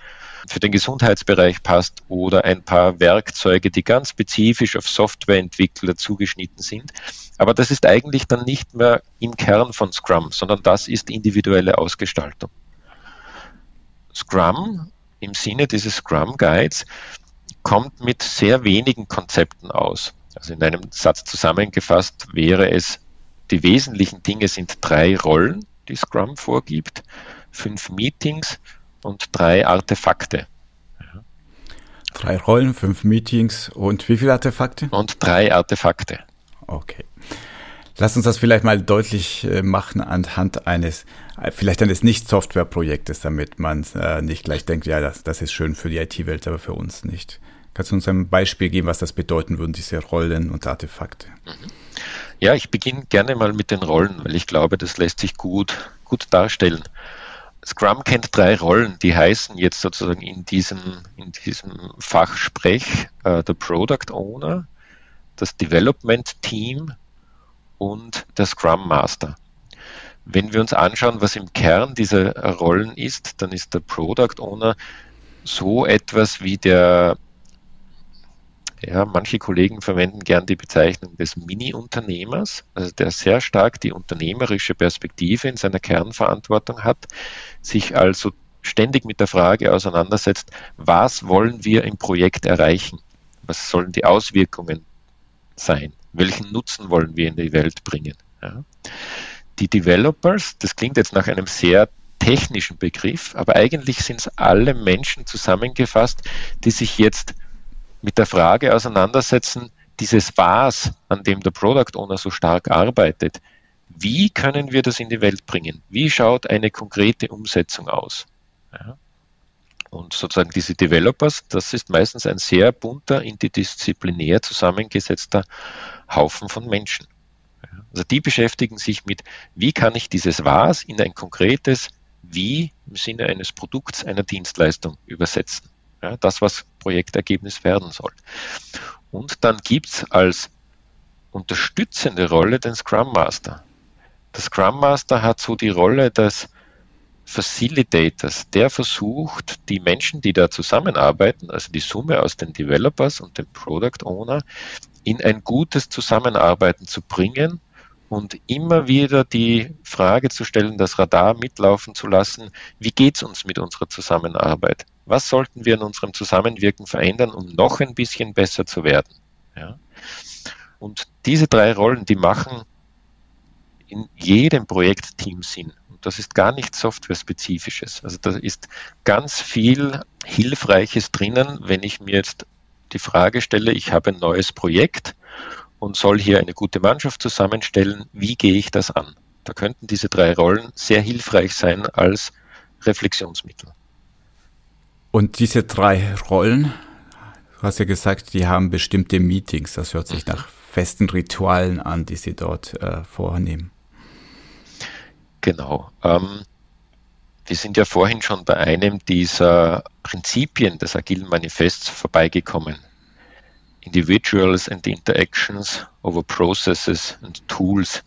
Speaker 2: für den Gesundheitsbereich passt oder ein paar Werkzeuge, die ganz spezifisch auf Softwareentwickler zugeschnitten sind. Aber das ist eigentlich dann nicht mehr im Kern von Scrum, sondern das ist individuelle Ausgestaltung. Scrum im Sinne dieses Scrum Guides kommt mit sehr wenigen Konzepten aus. Also in einem Satz zusammengefasst wäre es, die wesentlichen Dinge sind drei Rollen, die Scrum vorgibt, fünf Meetings und drei Artefakte.
Speaker 1: Drei Rollen, fünf Meetings und wie viele Artefakte?
Speaker 2: Und drei Artefakte.
Speaker 1: Okay. Lass uns das vielleicht mal deutlich äh, machen anhand eines, äh, vielleicht eines Nicht-Software-Projektes, damit man äh, nicht gleich denkt, ja, das, das ist schön für die IT-Welt, aber für uns nicht. Kannst du uns ein Beispiel geben, was das bedeuten würden, diese Rollen und Artefakte? Mhm.
Speaker 2: Ja, ich beginne gerne mal mit den Rollen, weil ich glaube, das lässt sich gut, gut darstellen. Scrum kennt drei Rollen, die heißen jetzt sozusagen in diesem, in diesem Fachsprech äh, der Product Owner, das Development Team und der Scrum Master. Wenn wir uns anschauen, was im Kern dieser Rollen ist, dann ist der Product Owner so etwas wie der ja, manche Kollegen verwenden gern die Bezeichnung des Mini-Unternehmers, also der sehr stark die unternehmerische Perspektive in seiner Kernverantwortung hat, sich also ständig mit der Frage auseinandersetzt, was wollen wir im Projekt erreichen? Was sollen die Auswirkungen sein? Welchen Nutzen wollen wir in die Welt bringen? Ja. Die Developers, das klingt jetzt nach einem sehr technischen Begriff, aber eigentlich sind es alle Menschen zusammengefasst, die sich jetzt mit der Frage auseinandersetzen, dieses Was, an dem der Product Owner so stark arbeitet, wie können wir das in die Welt bringen? Wie schaut eine konkrete Umsetzung aus? Ja. Und sozusagen diese Developers, das ist meistens ein sehr bunter, interdisziplinär zusammengesetzter Haufen von Menschen. Also die beschäftigen sich mit, wie kann ich dieses Was in ein konkretes Wie im Sinne eines Produkts, einer Dienstleistung übersetzen. Ja, das, was Projektergebnis werden soll. Und dann gibt es als unterstützende Rolle den Scrum Master. Der Scrum Master hat so die Rolle des Facilitators, der versucht, die Menschen, die da zusammenarbeiten, also die Summe aus den Developers und dem Product Owner, in ein gutes Zusammenarbeiten zu bringen und immer wieder die Frage zu stellen, das Radar mitlaufen zu lassen, wie geht es uns mit unserer Zusammenarbeit? Was sollten wir in unserem Zusammenwirken verändern, um noch ein bisschen besser zu werden? Ja? Und diese drei Rollen, die machen in jedem Projektteam sind. Und das ist gar nichts Software-spezifisches. Also da ist ganz viel Hilfreiches drinnen, wenn ich mir jetzt die Frage stelle, ich habe ein neues Projekt und soll hier eine gute Mannschaft zusammenstellen, wie gehe ich das an? Da könnten diese drei Rollen sehr hilfreich sein als Reflexionsmittel.
Speaker 1: Und diese drei Rollen, du hast ja gesagt, die haben bestimmte Meetings. Das hört sich mhm. nach festen Ritualen an, die sie dort äh, vornehmen.
Speaker 2: Genau. Ähm, wir sind ja vorhin schon bei einem dieser Prinzipien des agilen Manifests vorbeigekommen. Individuals and Interactions over Processes and Tools,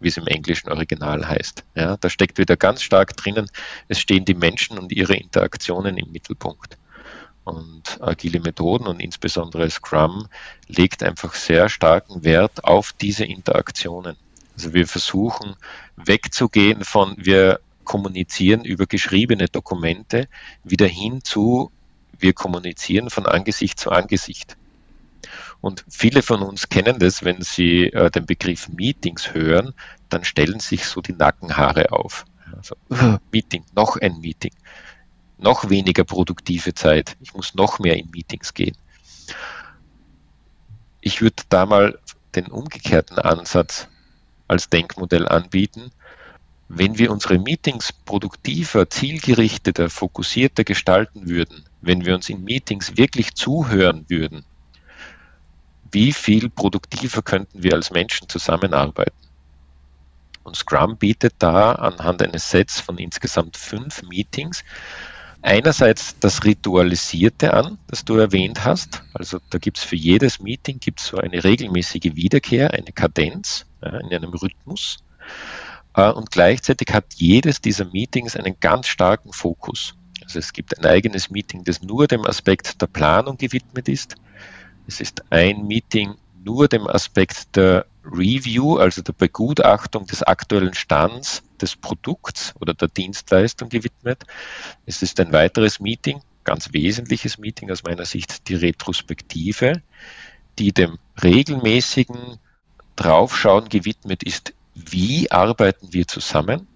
Speaker 2: wie es im englischen Original heißt. Ja, da steckt wieder ganz stark drinnen, es stehen die Menschen und ihre Interaktionen im Mittelpunkt. Und agile Methoden und insbesondere Scrum legt einfach sehr starken Wert auf diese Interaktionen. Also wir versuchen wegzugehen von, wir kommunizieren über geschriebene Dokumente, wieder hin zu, wir kommunizieren von Angesicht zu Angesicht. Und viele von uns kennen das, wenn sie äh, den Begriff Meetings hören, dann stellen sich so die Nackenhaare auf. Also, uh, Meeting, noch ein Meeting, noch weniger produktive Zeit, ich muss noch mehr in Meetings gehen. Ich würde da mal den umgekehrten Ansatz als Denkmodell anbieten. Wenn wir unsere Meetings produktiver, zielgerichteter, fokussierter gestalten würden, wenn wir uns in Meetings wirklich zuhören würden, wie viel produktiver könnten wir als Menschen zusammenarbeiten? Und Scrum bietet da anhand eines Sets von insgesamt fünf Meetings einerseits das Ritualisierte an, das du erwähnt hast. Also da gibt es für jedes Meeting gibt's so eine regelmäßige Wiederkehr, eine Kadenz ja, in einem Rhythmus. Äh, und gleichzeitig hat jedes dieser Meetings einen ganz starken Fokus. Also es gibt ein eigenes Meeting, das nur dem Aspekt der Planung gewidmet ist. Es ist ein Meeting nur dem Aspekt der Review, also der Begutachtung des aktuellen Stands des Produkts oder der Dienstleistung gewidmet. Es ist ein weiteres Meeting, ganz wesentliches Meeting aus meiner Sicht, die Retrospektive, die dem regelmäßigen Draufschauen gewidmet ist, wie arbeiten wir zusammen.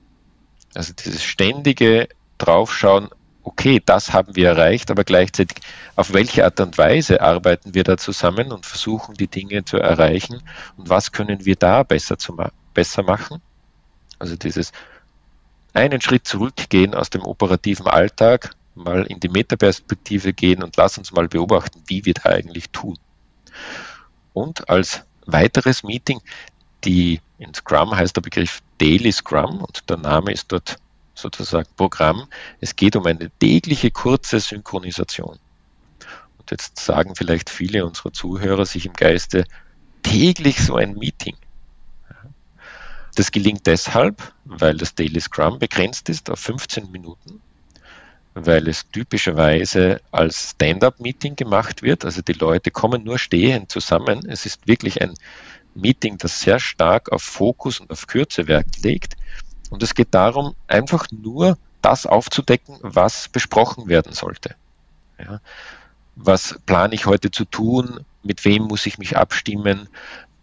Speaker 2: Also dieses ständige Draufschauen, okay, das haben wir erreicht, aber gleichzeitig, auf welche Art und Weise arbeiten wir da zusammen und versuchen die Dinge zu erreichen und was können wir da besser, zu ma besser machen. Also dieses einen Schritt zurückgehen aus dem operativen Alltag, mal in die Metaperspektive gehen und lass uns mal beobachten, wie wir da eigentlich tun. Und als weiteres Meeting, die in Scrum heißt der Begriff Daily Scrum und der Name ist dort sozusagen Programm. Es geht um eine tägliche kurze Synchronisation. Und jetzt sagen vielleicht viele unserer Zuhörer sich im Geiste, täglich so ein Meeting. Das gelingt deshalb, weil das Daily Scrum begrenzt ist auf 15 Minuten, weil es typischerweise als Stand-up-Meeting gemacht wird. Also die Leute kommen nur stehend zusammen. Es ist wirklich ein Meeting, das sehr stark auf Fokus und auf Kürze Wert legt. Und es geht darum, einfach nur das aufzudecken, was besprochen werden sollte. Ja. Was plane ich heute zu tun? Mit wem muss ich mich abstimmen?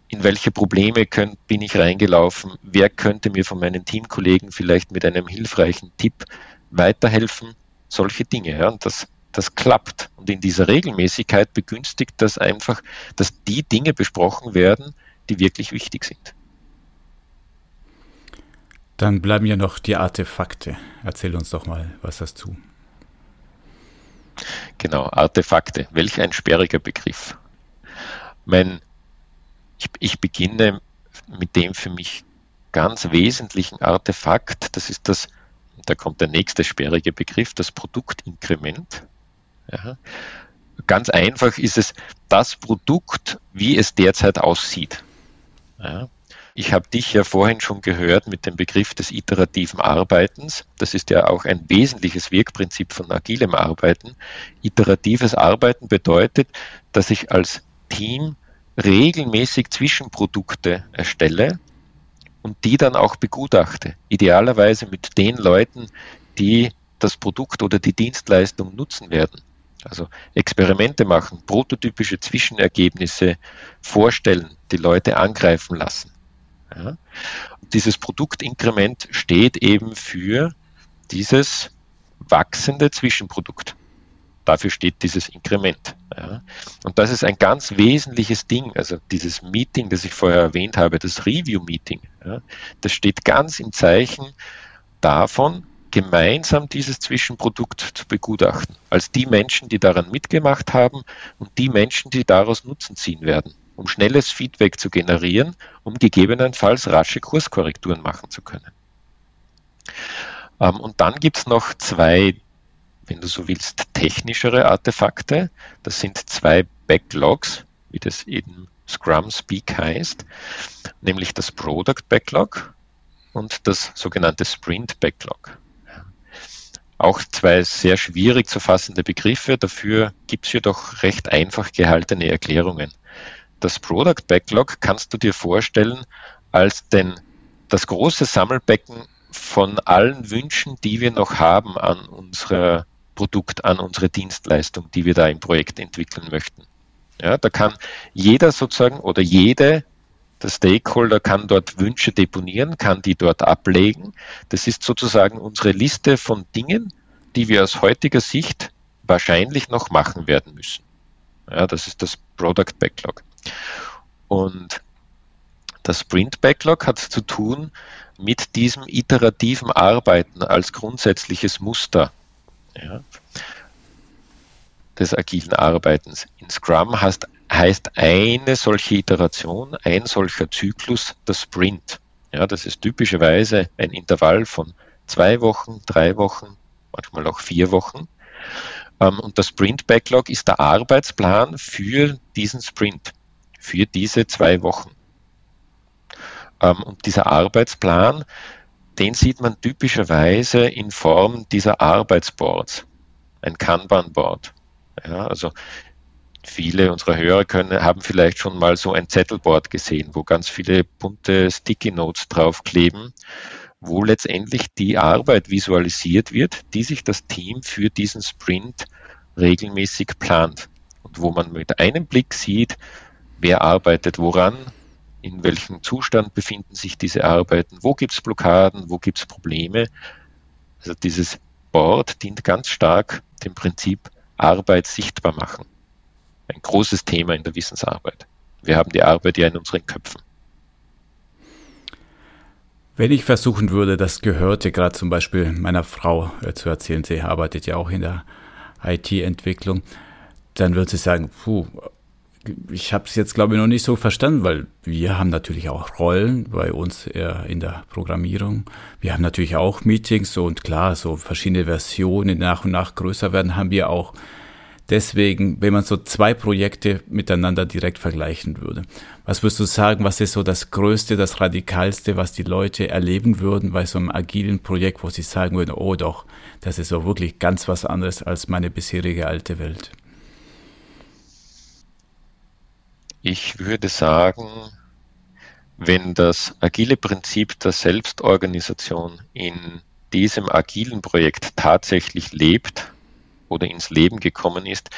Speaker 2: In welche Probleme könnt, bin ich reingelaufen? Wer könnte mir von meinen Teamkollegen vielleicht mit einem hilfreichen Tipp weiterhelfen? Solche Dinge. Ja. Und das, das klappt. Und in dieser Regelmäßigkeit begünstigt das einfach, dass die Dinge besprochen werden, die wirklich wichtig sind.
Speaker 1: Dann bleiben ja noch die Artefakte. Erzähl uns doch mal, was hast du?
Speaker 2: Genau, Artefakte. Welch ein sperriger Begriff. Mein, ich, ich beginne mit dem für mich ganz wesentlichen Artefakt. Das ist das, da kommt der nächste sperrige Begriff, das Produktinkrement. Ja. Ganz einfach ist es das Produkt, wie es derzeit aussieht. Ja. Ich habe dich ja vorhin schon gehört mit dem Begriff des iterativen Arbeitens. Das ist ja auch ein wesentliches Wirkprinzip von agilem Arbeiten. Iteratives Arbeiten bedeutet, dass ich als Team regelmäßig Zwischenprodukte erstelle und die dann auch begutachte. Idealerweise mit den Leuten, die das Produkt oder die Dienstleistung nutzen werden. Also Experimente machen, prototypische Zwischenergebnisse vorstellen, die Leute angreifen lassen. Ja. Dieses Produktinkrement steht eben für dieses wachsende Zwischenprodukt. Dafür steht dieses Inkrement. Ja. Und das ist ein ganz wesentliches Ding. Also dieses Meeting, das ich vorher erwähnt habe, das Review-Meeting, ja, das steht ganz im Zeichen davon, gemeinsam dieses Zwischenprodukt zu begutachten. Als die Menschen, die daran mitgemacht haben und die Menschen, die daraus Nutzen ziehen werden, um schnelles Feedback zu generieren, um gegebenenfalls rasche Kurskorrekturen machen zu können. Ähm, und dann gibt es noch zwei, wenn du so willst, technischere Artefakte. Das sind zwei Backlogs, wie das in Scrum Speak heißt, nämlich das Product Backlog und das sogenannte Sprint Backlog. Auch zwei sehr schwierig zu fassende Begriffe, dafür gibt es jedoch recht einfach gehaltene Erklärungen. Das Product Backlog kannst du dir vorstellen als den, das große Sammelbecken von allen Wünschen, die wir noch haben an unser Produkt, an unsere Dienstleistung, die wir da im Projekt entwickeln möchten. Ja, da kann jeder sozusagen oder jede, der Stakeholder kann dort Wünsche deponieren, kann die dort ablegen. Das ist sozusagen unsere Liste von Dingen, die wir aus heutiger Sicht wahrscheinlich noch machen werden müssen. Ja, das ist das Product Backlog. Und das Sprint Backlog hat zu tun mit diesem iterativen Arbeiten als grundsätzliches Muster ja, des agilen Arbeitens. In Scrum heißt, heißt eine solche Iteration, ein solcher Zyklus der Sprint. Ja, das ist typischerweise ein Intervall von zwei Wochen, drei Wochen, manchmal auch vier Wochen. Ähm, und das Sprint Backlog ist der Arbeitsplan für diesen Sprint, für diese zwei Wochen. Ähm, und dieser Arbeitsplan, den sieht man typischerweise in Form dieser Arbeitsboards, ein Kanban-Board. Ja, also viele unserer Hörer können, haben vielleicht schon mal so ein Zettelboard gesehen, wo ganz viele bunte Sticky Notes draufkleben, wo letztendlich die Arbeit visualisiert wird, die sich das Team für diesen Sprint regelmäßig plant und wo man mit einem Blick sieht, wer arbeitet woran, in welchem Zustand befinden sich diese Arbeiten, wo gibt es Blockaden, wo gibt es Probleme. Also dieses Board dient ganz stark dem Prinzip Arbeit sichtbar machen. Ein großes Thema in der Wissensarbeit. Wir haben die Arbeit ja in unseren Köpfen.
Speaker 1: Wenn ich versuchen würde, das Gehörte gerade zum Beispiel meiner Frau äh, zu erzählen, sie arbeitet ja auch in der IT-Entwicklung, dann würde sie sagen, puh, ich habe es jetzt, glaube ich, noch nicht so verstanden, weil wir haben natürlich auch Rollen bei uns in der Programmierung. Wir haben natürlich auch Meetings und klar, so verschiedene Versionen nach und nach größer werden, haben wir auch. Deswegen, wenn man so zwei Projekte miteinander direkt vergleichen würde, was würdest du sagen, was ist so das Größte, das Radikalste, was die Leute erleben würden bei so einem agilen Projekt, wo sie sagen würden, oh doch, das ist so wirklich ganz was anderes als meine bisherige alte Welt?
Speaker 2: Ich würde sagen, wenn das agile Prinzip der Selbstorganisation in diesem agilen Projekt tatsächlich lebt oder ins Leben gekommen ist,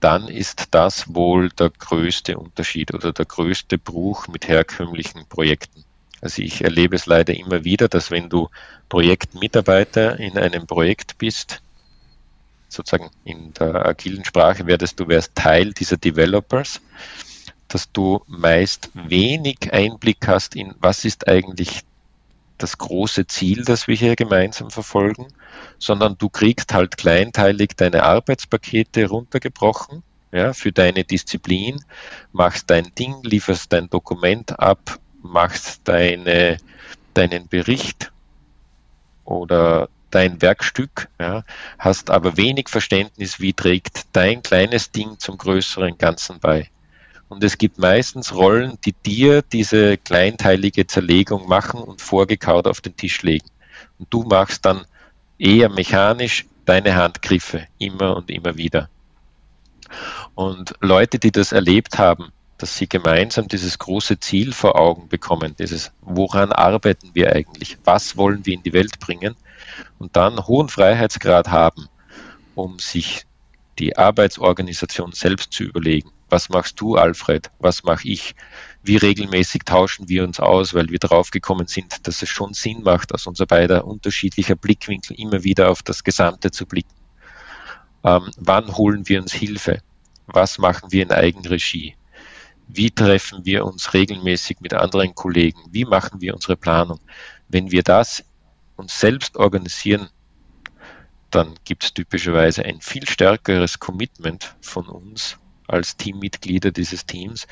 Speaker 2: dann ist das wohl der größte Unterschied oder der größte Bruch mit herkömmlichen Projekten. Also ich erlebe es leider immer wieder, dass wenn du Projektmitarbeiter in einem Projekt bist, sozusagen in der agilen Sprache werdest du wärst Teil dieser Developers, dass du meist wenig Einblick hast in, was ist eigentlich das große Ziel, das wir hier gemeinsam verfolgen, sondern du kriegst halt kleinteilig deine Arbeitspakete runtergebrochen, ja, für deine Disziplin, machst dein Ding, lieferst dein Dokument ab, machst deine, deinen Bericht oder dein Werkstück, ja, hast aber wenig Verständnis, wie trägt dein kleines Ding zum größeren Ganzen bei. Und es gibt meistens Rollen, die dir diese kleinteilige Zerlegung machen und vorgekaut auf den Tisch legen. Und du machst dann eher mechanisch deine Handgriffe immer und immer wieder. Und Leute, die das erlebt haben, dass sie gemeinsam dieses große Ziel vor Augen bekommen, dieses, woran arbeiten wir eigentlich, was wollen wir in die Welt bringen und dann hohen Freiheitsgrad haben, um sich die Arbeitsorganisation selbst zu überlegen. Was machst du, Alfred? Was mache ich? Wie regelmäßig tauschen wir uns aus, weil wir darauf gekommen sind, dass es schon Sinn macht, aus unser beider unterschiedlicher Blickwinkel immer wieder auf das Gesamte zu blicken. Ähm, wann holen wir uns Hilfe? Was machen wir in Eigenregie? Wie treffen wir uns regelmäßig mit anderen Kollegen? Wie machen wir unsere Planung? Wenn wir das uns selbst organisieren, dann gibt es typischerweise ein viel stärkeres Commitment von uns als Teammitglieder dieses Teams,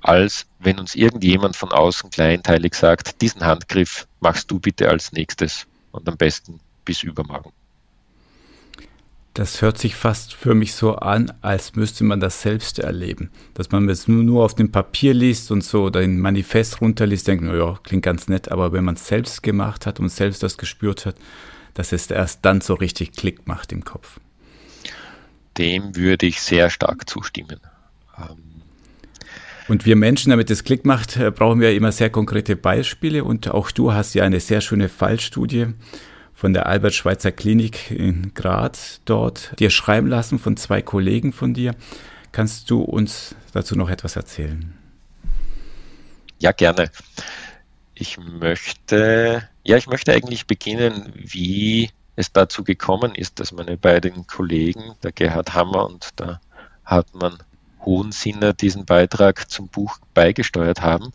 Speaker 2: als wenn uns irgendjemand von außen kleinteilig sagt, diesen Handgriff machst du bitte als nächstes und am besten bis übermorgen.
Speaker 1: Das hört sich fast für mich so an, als müsste man das selbst erleben. Dass man es nur auf dem Papier liest und so dein Manifest runterliest, denkt, naja, klingt ganz nett, aber wenn man es selbst gemacht hat und selbst das gespürt hat, dass es erst dann so richtig Klick macht im Kopf.
Speaker 2: Dem würde ich sehr stark zustimmen. Ähm,
Speaker 1: und wir Menschen, damit es Klick macht, äh, brauchen wir immer sehr konkrete Beispiele. Und auch du hast ja eine sehr schöne Fallstudie von der Albert-Schweitzer Klinik in Graz dort dir schreiben lassen von zwei Kollegen von dir. Kannst du uns dazu noch etwas erzählen?
Speaker 2: Ja, gerne. Ich möchte, ja, ich möchte eigentlich beginnen, wie es dazu gekommen ist, dass meine beiden Kollegen, der Gerhard Hammer und der Hartmann Hohensinner diesen Beitrag zum Buch beigesteuert haben.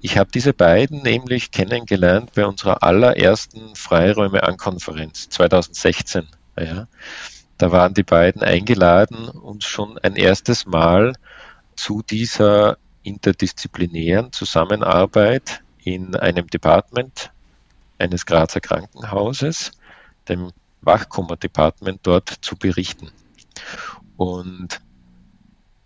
Speaker 2: Ich habe diese beiden nämlich kennengelernt bei unserer allerersten Freiräume-An-Konferenz 2016. Ja. Da waren die beiden eingeladen, uns schon ein erstes Mal zu dieser interdisziplinären Zusammenarbeit in einem Department eines Grazer Krankenhauses, dem Wachkummer-Department, dort zu berichten. Und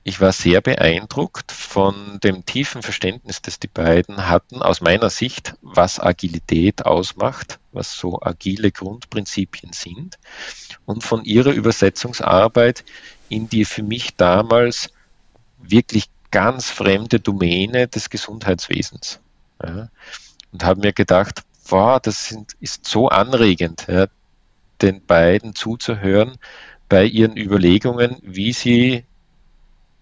Speaker 2: ich war sehr beeindruckt von dem tiefen Verständnis, das die beiden hatten, aus meiner Sicht, was Agilität ausmacht, was so agile Grundprinzipien sind und von ihrer Übersetzungsarbeit in die für mich damals wirklich ganz fremde Domäne des Gesundheitswesens. Ja, und habe mir gedacht, wow, das sind, ist so anregend, ja, den beiden zuzuhören bei ihren Überlegungen, wie sie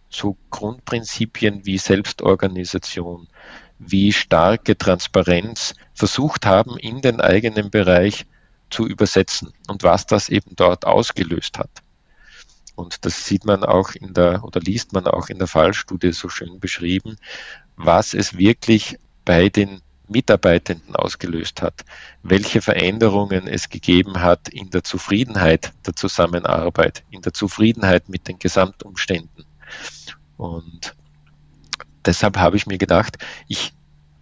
Speaker 2: so Grundprinzipien wie Selbstorganisation, wie starke Transparenz versucht haben, in den eigenen Bereich zu übersetzen und was das eben dort ausgelöst hat. Und das sieht man auch in der oder liest man auch in der Fallstudie so schön beschrieben, was es wirklich bei den Mitarbeitenden ausgelöst hat, welche Veränderungen es gegeben hat in der Zufriedenheit der Zusammenarbeit, in der Zufriedenheit mit den Gesamtumständen. Und deshalb habe ich mir gedacht, ich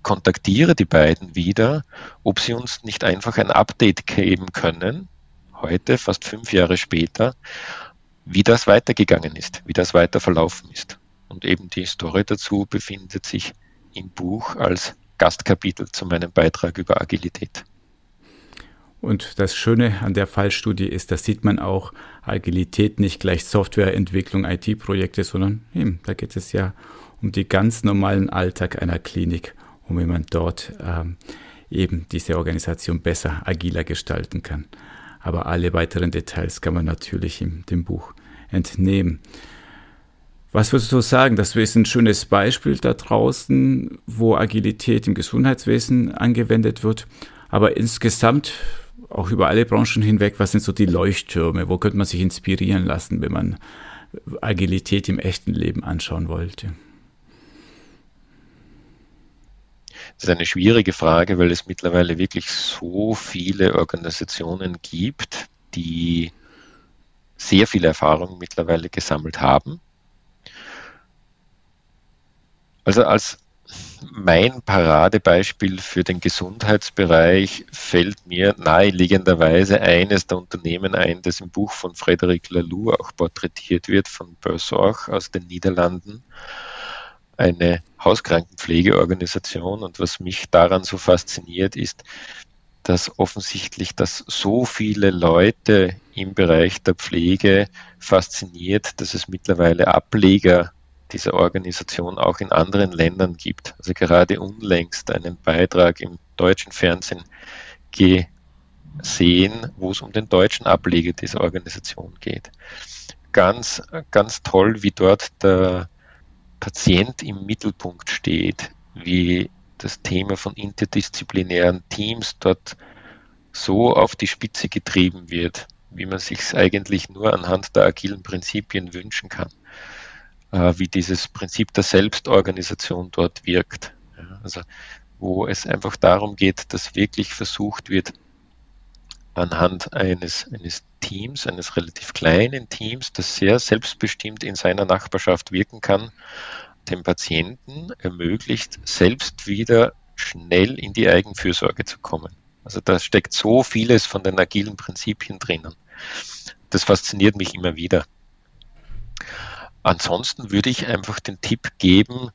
Speaker 2: kontaktiere die beiden wieder, ob sie uns nicht einfach ein Update geben können, heute, fast fünf Jahre später, wie das weitergegangen ist, wie das weiter verlaufen ist. Und eben die Story dazu befindet sich im Buch als Gastkapitel zu meinem Beitrag über Agilität.
Speaker 1: Und das Schöne an der Fallstudie ist, da sieht man auch Agilität nicht gleich Softwareentwicklung, IT-Projekte, sondern eben, da geht es ja um die ganz normalen Alltag einer Klinik, um wie man dort ähm, eben diese Organisation besser, agiler gestalten kann. Aber alle weiteren Details kann man natürlich in dem Buch entnehmen. Was würdest du sagen? Das ist ein schönes Beispiel da draußen, wo Agilität im Gesundheitswesen angewendet wird. Aber insgesamt auch über alle Branchen hinweg, was sind so die Leuchttürme? Wo könnte man sich inspirieren lassen, wenn man Agilität im echten Leben anschauen wollte?
Speaker 2: Das ist eine schwierige Frage, weil es mittlerweile wirklich so viele Organisationen gibt, die sehr viel Erfahrung mittlerweile gesammelt haben. Also als mein Paradebeispiel für den Gesundheitsbereich fällt mir naheliegenderweise eines der Unternehmen ein, das im Buch von Frederic Laloux auch porträtiert wird, von Börsorg aus den Niederlanden. Eine Hauskrankenpflegeorganisation. Und was mich daran so fasziniert, ist, dass offensichtlich das so viele Leute im Bereich der Pflege fasziniert, dass es mittlerweile Ableger dieser Organisation auch in anderen Ländern gibt. Also gerade unlängst einen Beitrag im deutschen Fernsehen gesehen, wo es um den deutschen Ableger dieser Organisation geht. ganz, ganz toll, wie dort der Patient im Mittelpunkt steht, wie das Thema von interdisziplinären Teams dort so auf die Spitze getrieben wird, wie man sich es eigentlich nur anhand der agilen Prinzipien wünschen kann, wie dieses Prinzip der Selbstorganisation dort wirkt. Ja, also wo es einfach darum geht, dass wirklich versucht wird, anhand eines, eines Teams, eines relativ kleinen Teams, das sehr selbstbestimmt in seiner Nachbarschaft wirken kann, dem Patienten ermöglicht, selbst wieder schnell in die Eigenfürsorge zu kommen. Also da steckt so vieles von den agilen Prinzipien drinnen. Das fasziniert mich immer wieder. Ansonsten würde ich einfach den Tipp geben,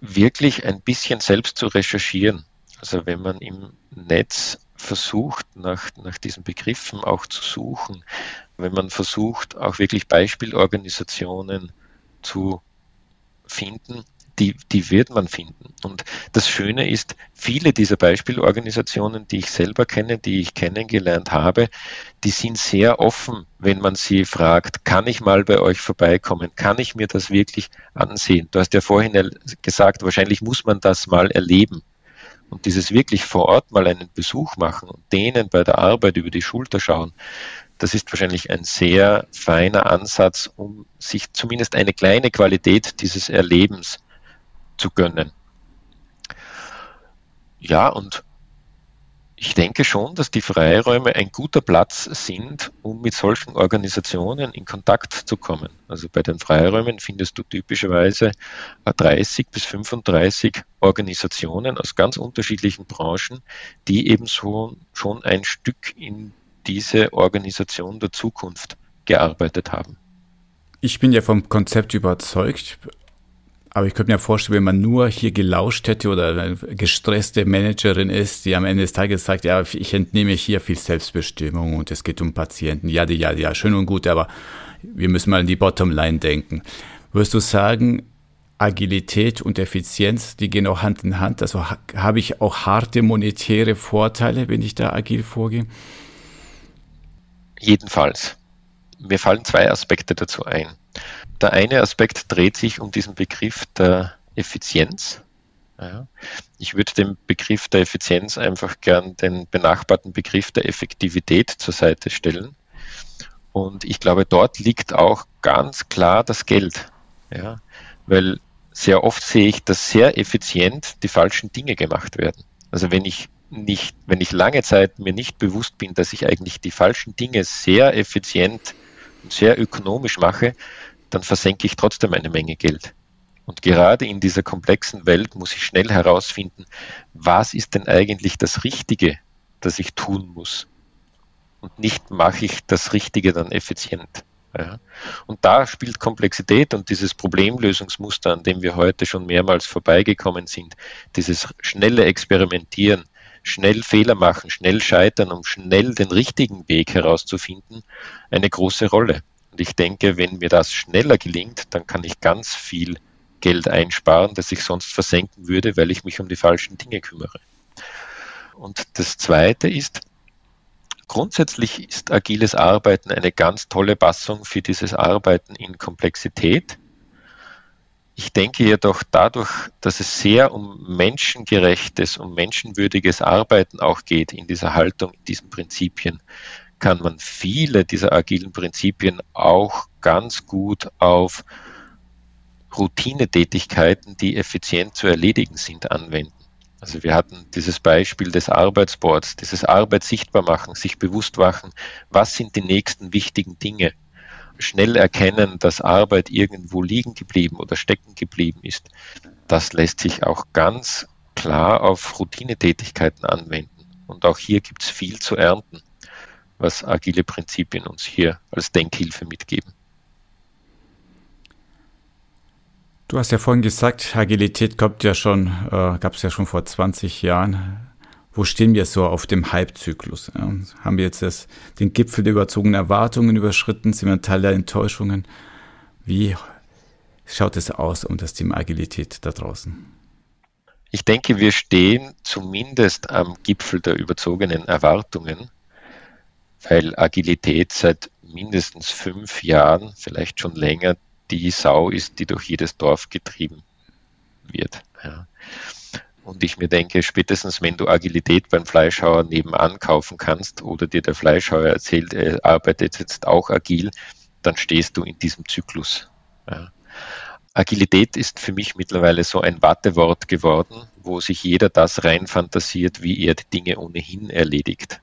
Speaker 2: wirklich ein bisschen selbst zu recherchieren. Also wenn man im Netz versucht, nach, nach diesen Begriffen auch zu suchen, wenn man versucht, auch wirklich Beispielorganisationen zu finden, die, die wird man finden. Und das Schöne ist, viele dieser Beispielorganisationen, die ich selber kenne, die ich kennengelernt habe, die sind sehr offen, wenn man sie fragt, kann ich mal bei euch vorbeikommen? Kann ich mir das wirklich ansehen? Du hast ja vorhin gesagt, wahrscheinlich muss man das mal erleben. Und dieses wirklich vor Ort mal einen Besuch machen und denen bei der Arbeit über die Schulter schauen, das ist wahrscheinlich ein sehr feiner Ansatz, um sich zumindest eine kleine Qualität dieses Erlebens zu gönnen. Ja, und ich denke schon, dass die Freiräume ein guter Platz sind, um mit solchen Organisationen in Kontakt zu kommen. Also bei den Freiräumen findest du typischerweise 30 bis 35 Organisationen aus ganz unterschiedlichen Branchen, die eben schon ein Stück in diese Organisation der Zukunft gearbeitet haben.
Speaker 1: Ich bin ja vom Konzept überzeugt, aber ich könnte mir vorstellen, wenn man nur hier gelauscht hätte oder gestresste Managerin ist, die am Ende des Tages sagt, ja, ich entnehme hier viel Selbstbestimmung und es geht um Patienten. Ja, ja, ja, schön und gut, aber wir müssen mal an die Bottomline denken. Würdest du sagen, Agilität und Effizienz, die gehen auch Hand in Hand? Also habe ich auch harte monetäre Vorteile, wenn ich da agil vorgehe?
Speaker 2: Jedenfalls. Mir fallen zwei Aspekte dazu ein. Der eine Aspekt dreht sich um diesen Begriff der Effizienz. Ja. Ich würde dem Begriff der Effizienz einfach gern den benachbarten Begriff der Effektivität zur Seite stellen. Und ich glaube, dort liegt auch ganz klar das Geld. Ja. Weil sehr oft sehe ich, dass sehr effizient die falschen Dinge gemacht werden. Also wenn ich nicht, wenn ich lange Zeit mir nicht bewusst bin, dass ich eigentlich die falschen Dinge sehr effizient und sehr ökonomisch mache, dann versenke ich trotzdem eine Menge Geld. Und gerade in dieser komplexen Welt muss ich schnell herausfinden, was ist denn eigentlich das Richtige, das ich tun muss. Und nicht mache ich das Richtige dann effizient. Ja. Und da spielt Komplexität und dieses Problemlösungsmuster, an dem wir heute schon mehrmals vorbeigekommen sind, dieses schnelle Experimentieren, schnell Fehler machen, schnell scheitern, um schnell den richtigen Weg herauszufinden, eine große Rolle. Und ich denke, wenn mir das schneller gelingt, dann kann ich ganz viel Geld einsparen, das ich sonst versenken würde, weil ich mich um die falschen Dinge kümmere. Und das Zweite ist, grundsätzlich ist agiles Arbeiten eine ganz tolle Passung für dieses Arbeiten in Komplexität. Ich denke jedoch dadurch, dass es sehr um menschengerechtes, um menschenwürdiges Arbeiten auch geht in dieser Haltung, in diesen Prinzipien, kann man viele dieser agilen Prinzipien auch ganz gut auf Routinetätigkeiten, die effizient zu erledigen sind, anwenden. Also wir hatten dieses Beispiel des Arbeitsboards, dieses Arbeit sichtbar machen, sich bewusst machen, was sind die nächsten wichtigen Dinge. Schnell erkennen, dass Arbeit irgendwo liegen geblieben oder stecken geblieben ist. Das lässt sich auch ganz klar auf Routinetätigkeiten anwenden. Und auch hier gibt es viel zu ernten was agile Prinzipien uns hier als Denkhilfe mitgeben.
Speaker 1: Du hast ja vorhin gesagt, Agilität kommt ja schon, äh, gab es ja schon vor 20 Jahren. Wo stehen wir so auf dem Hype-Zyklus? Ja, haben wir jetzt das, den Gipfel der überzogenen Erwartungen überschritten? Sind wir Teil der Enttäuschungen? Wie schaut es aus um das Thema Agilität da draußen?
Speaker 2: Ich denke, wir stehen zumindest am Gipfel der überzogenen Erwartungen weil Agilität seit mindestens fünf Jahren, vielleicht schon länger, die Sau ist, die durch jedes Dorf getrieben wird. Ja. Und ich mir denke, spätestens wenn du Agilität beim Fleischhauer nebenan kaufen kannst oder dir der Fleischhauer erzählt, er arbeitet jetzt auch agil, dann stehst du in diesem Zyklus. Ja. Agilität ist für mich mittlerweile so ein Wartewort geworden, wo sich jeder das rein fantasiert, wie er die Dinge ohnehin erledigt.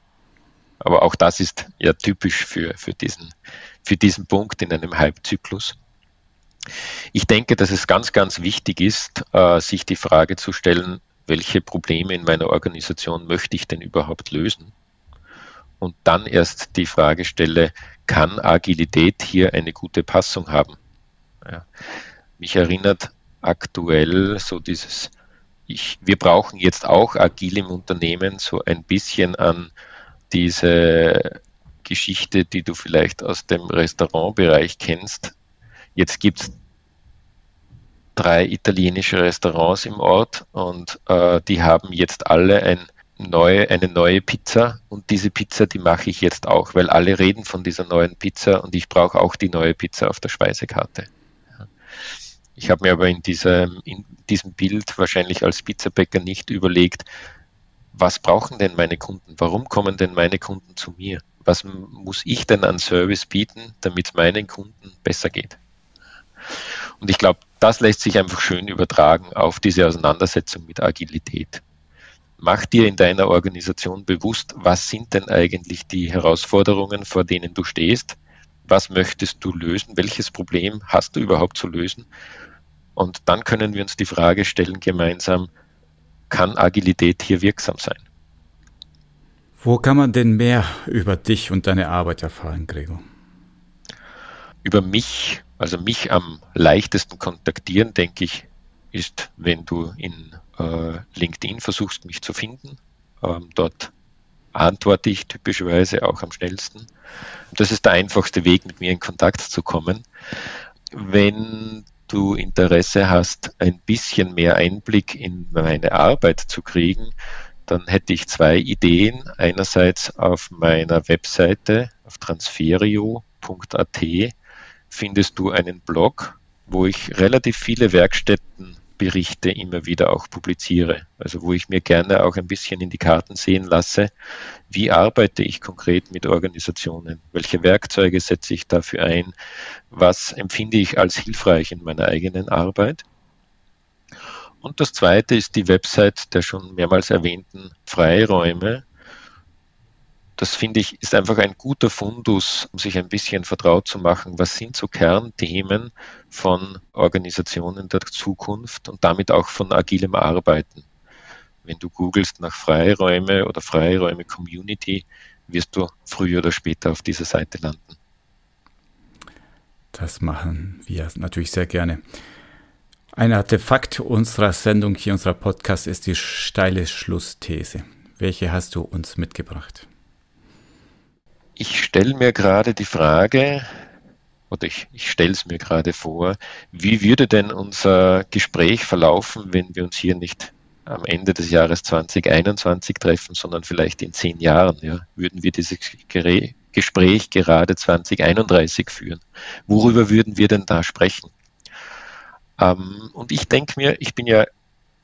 Speaker 2: Aber auch das ist ja typisch für, für, diesen, für diesen Punkt in einem Halbzyklus. Ich denke, dass es ganz, ganz wichtig ist, äh, sich die Frage zu stellen, welche Probleme in meiner Organisation möchte ich denn überhaupt lösen? Und dann erst die Frage stelle, kann Agilität hier eine gute Passung haben? Ja. Mich erinnert aktuell so dieses, ich, wir brauchen jetzt auch agil im Unternehmen so ein bisschen an diese Geschichte, die du vielleicht aus dem Restaurantbereich kennst. Jetzt gibt es drei italienische Restaurants im Ort und äh, die haben jetzt alle ein neue, eine neue Pizza und diese Pizza, die mache ich jetzt auch, weil alle reden von dieser neuen Pizza und ich brauche auch die neue Pizza auf der Speisekarte. Ich habe mir aber in diesem, in diesem Bild wahrscheinlich als Pizzabäcker nicht überlegt, was brauchen denn meine Kunden? Warum kommen denn meine Kunden zu mir? Was muss ich denn an Service bieten, damit es meinen Kunden besser geht? Und ich glaube, das lässt sich einfach schön übertragen auf diese Auseinandersetzung mit Agilität. Mach dir in deiner Organisation bewusst, was sind denn eigentlich die Herausforderungen, vor denen du stehst? Was möchtest du lösen? Welches Problem hast du überhaupt zu lösen? Und dann können wir uns die Frage stellen gemeinsam, kann Agilität hier wirksam sein?
Speaker 1: Wo kann man denn mehr über dich und deine Arbeit erfahren, Gregor?
Speaker 2: Über mich, also mich am leichtesten kontaktieren, denke ich, ist, wenn du in äh, LinkedIn versuchst, mich zu finden. Ähm, dort antworte ich typischerweise auch am schnellsten. Das ist der einfachste Weg, mit mir in Kontakt zu kommen. Wenn du Interesse hast, ein bisschen mehr Einblick in meine Arbeit zu kriegen, dann hätte ich zwei Ideen. Einerseits auf meiner Webseite auf transferio.at findest du einen Blog, wo ich relativ viele Werkstätten Berichte immer wieder auch publiziere. Also wo ich mir gerne auch ein bisschen in die Karten sehen lasse, wie arbeite ich konkret mit Organisationen, welche Werkzeuge setze ich dafür ein, was empfinde ich als hilfreich in meiner eigenen Arbeit. Und das Zweite ist die Website der schon mehrmals erwähnten Freiräume, das finde ich, ist einfach ein guter Fundus, um sich ein bisschen vertraut zu machen, was sind so Kernthemen von Organisationen der Zukunft und damit auch von agilem Arbeiten. Wenn du googelst nach Freiräume oder Freiräume Community, wirst du früher oder später auf dieser Seite landen.
Speaker 1: Das machen wir natürlich sehr gerne. Ein Artefakt unserer Sendung hier, unserer Podcast, ist die steile Schlussthese. Welche hast du uns mitgebracht?
Speaker 2: Ich stelle mir gerade die Frage, oder ich, ich stelle es mir gerade vor, wie würde denn unser Gespräch verlaufen, wenn wir uns hier nicht am Ende des Jahres 2021 treffen, sondern vielleicht in zehn Jahren. Ja, würden wir dieses Gespräch gerade 2031 führen? Worüber würden wir denn da sprechen? Ähm, und ich denke mir, ich bin ja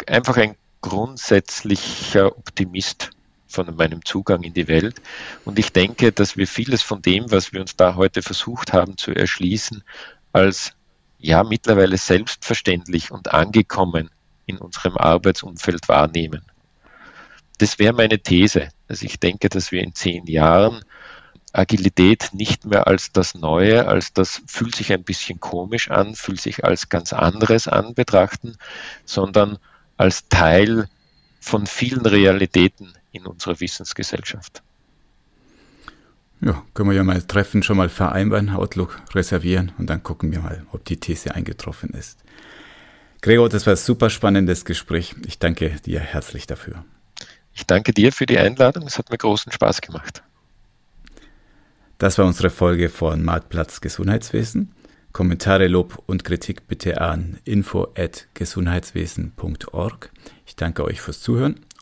Speaker 2: einfach ein grundsätzlicher Optimist von meinem Zugang in die Welt. Und ich denke, dass wir vieles von dem, was wir uns da heute versucht haben zu erschließen, als ja mittlerweile selbstverständlich und angekommen in unserem Arbeitsumfeld wahrnehmen. Das wäre meine These. Also ich denke, dass wir in zehn Jahren Agilität nicht mehr als das Neue, als das fühlt sich ein bisschen komisch an, fühlt sich als ganz anderes an betrachten, sondern als Teil von vielen Realitäten in unserer Wissensgesellschaft.
Speaker 1: Ja, können wir ja mal treffen, schon mal vereinbaren, Outlook reservieren und dann gucken wir mal, ob die These eingetroffen ist. Gregor, das war ein super spannendes Gespräch. Ich danke dir herzlich dafür.
Speaker 2: Ich danke dir für die Einladung. Es hat mir großen Spaß gemacht.
Speaker 1: Das war unsere Folge von Marktplatz Gesundheitswesen. Kommentare, Lob und Kritik bitte an info@gesundheitswesen.org. Ich danke euch fürs Zuhören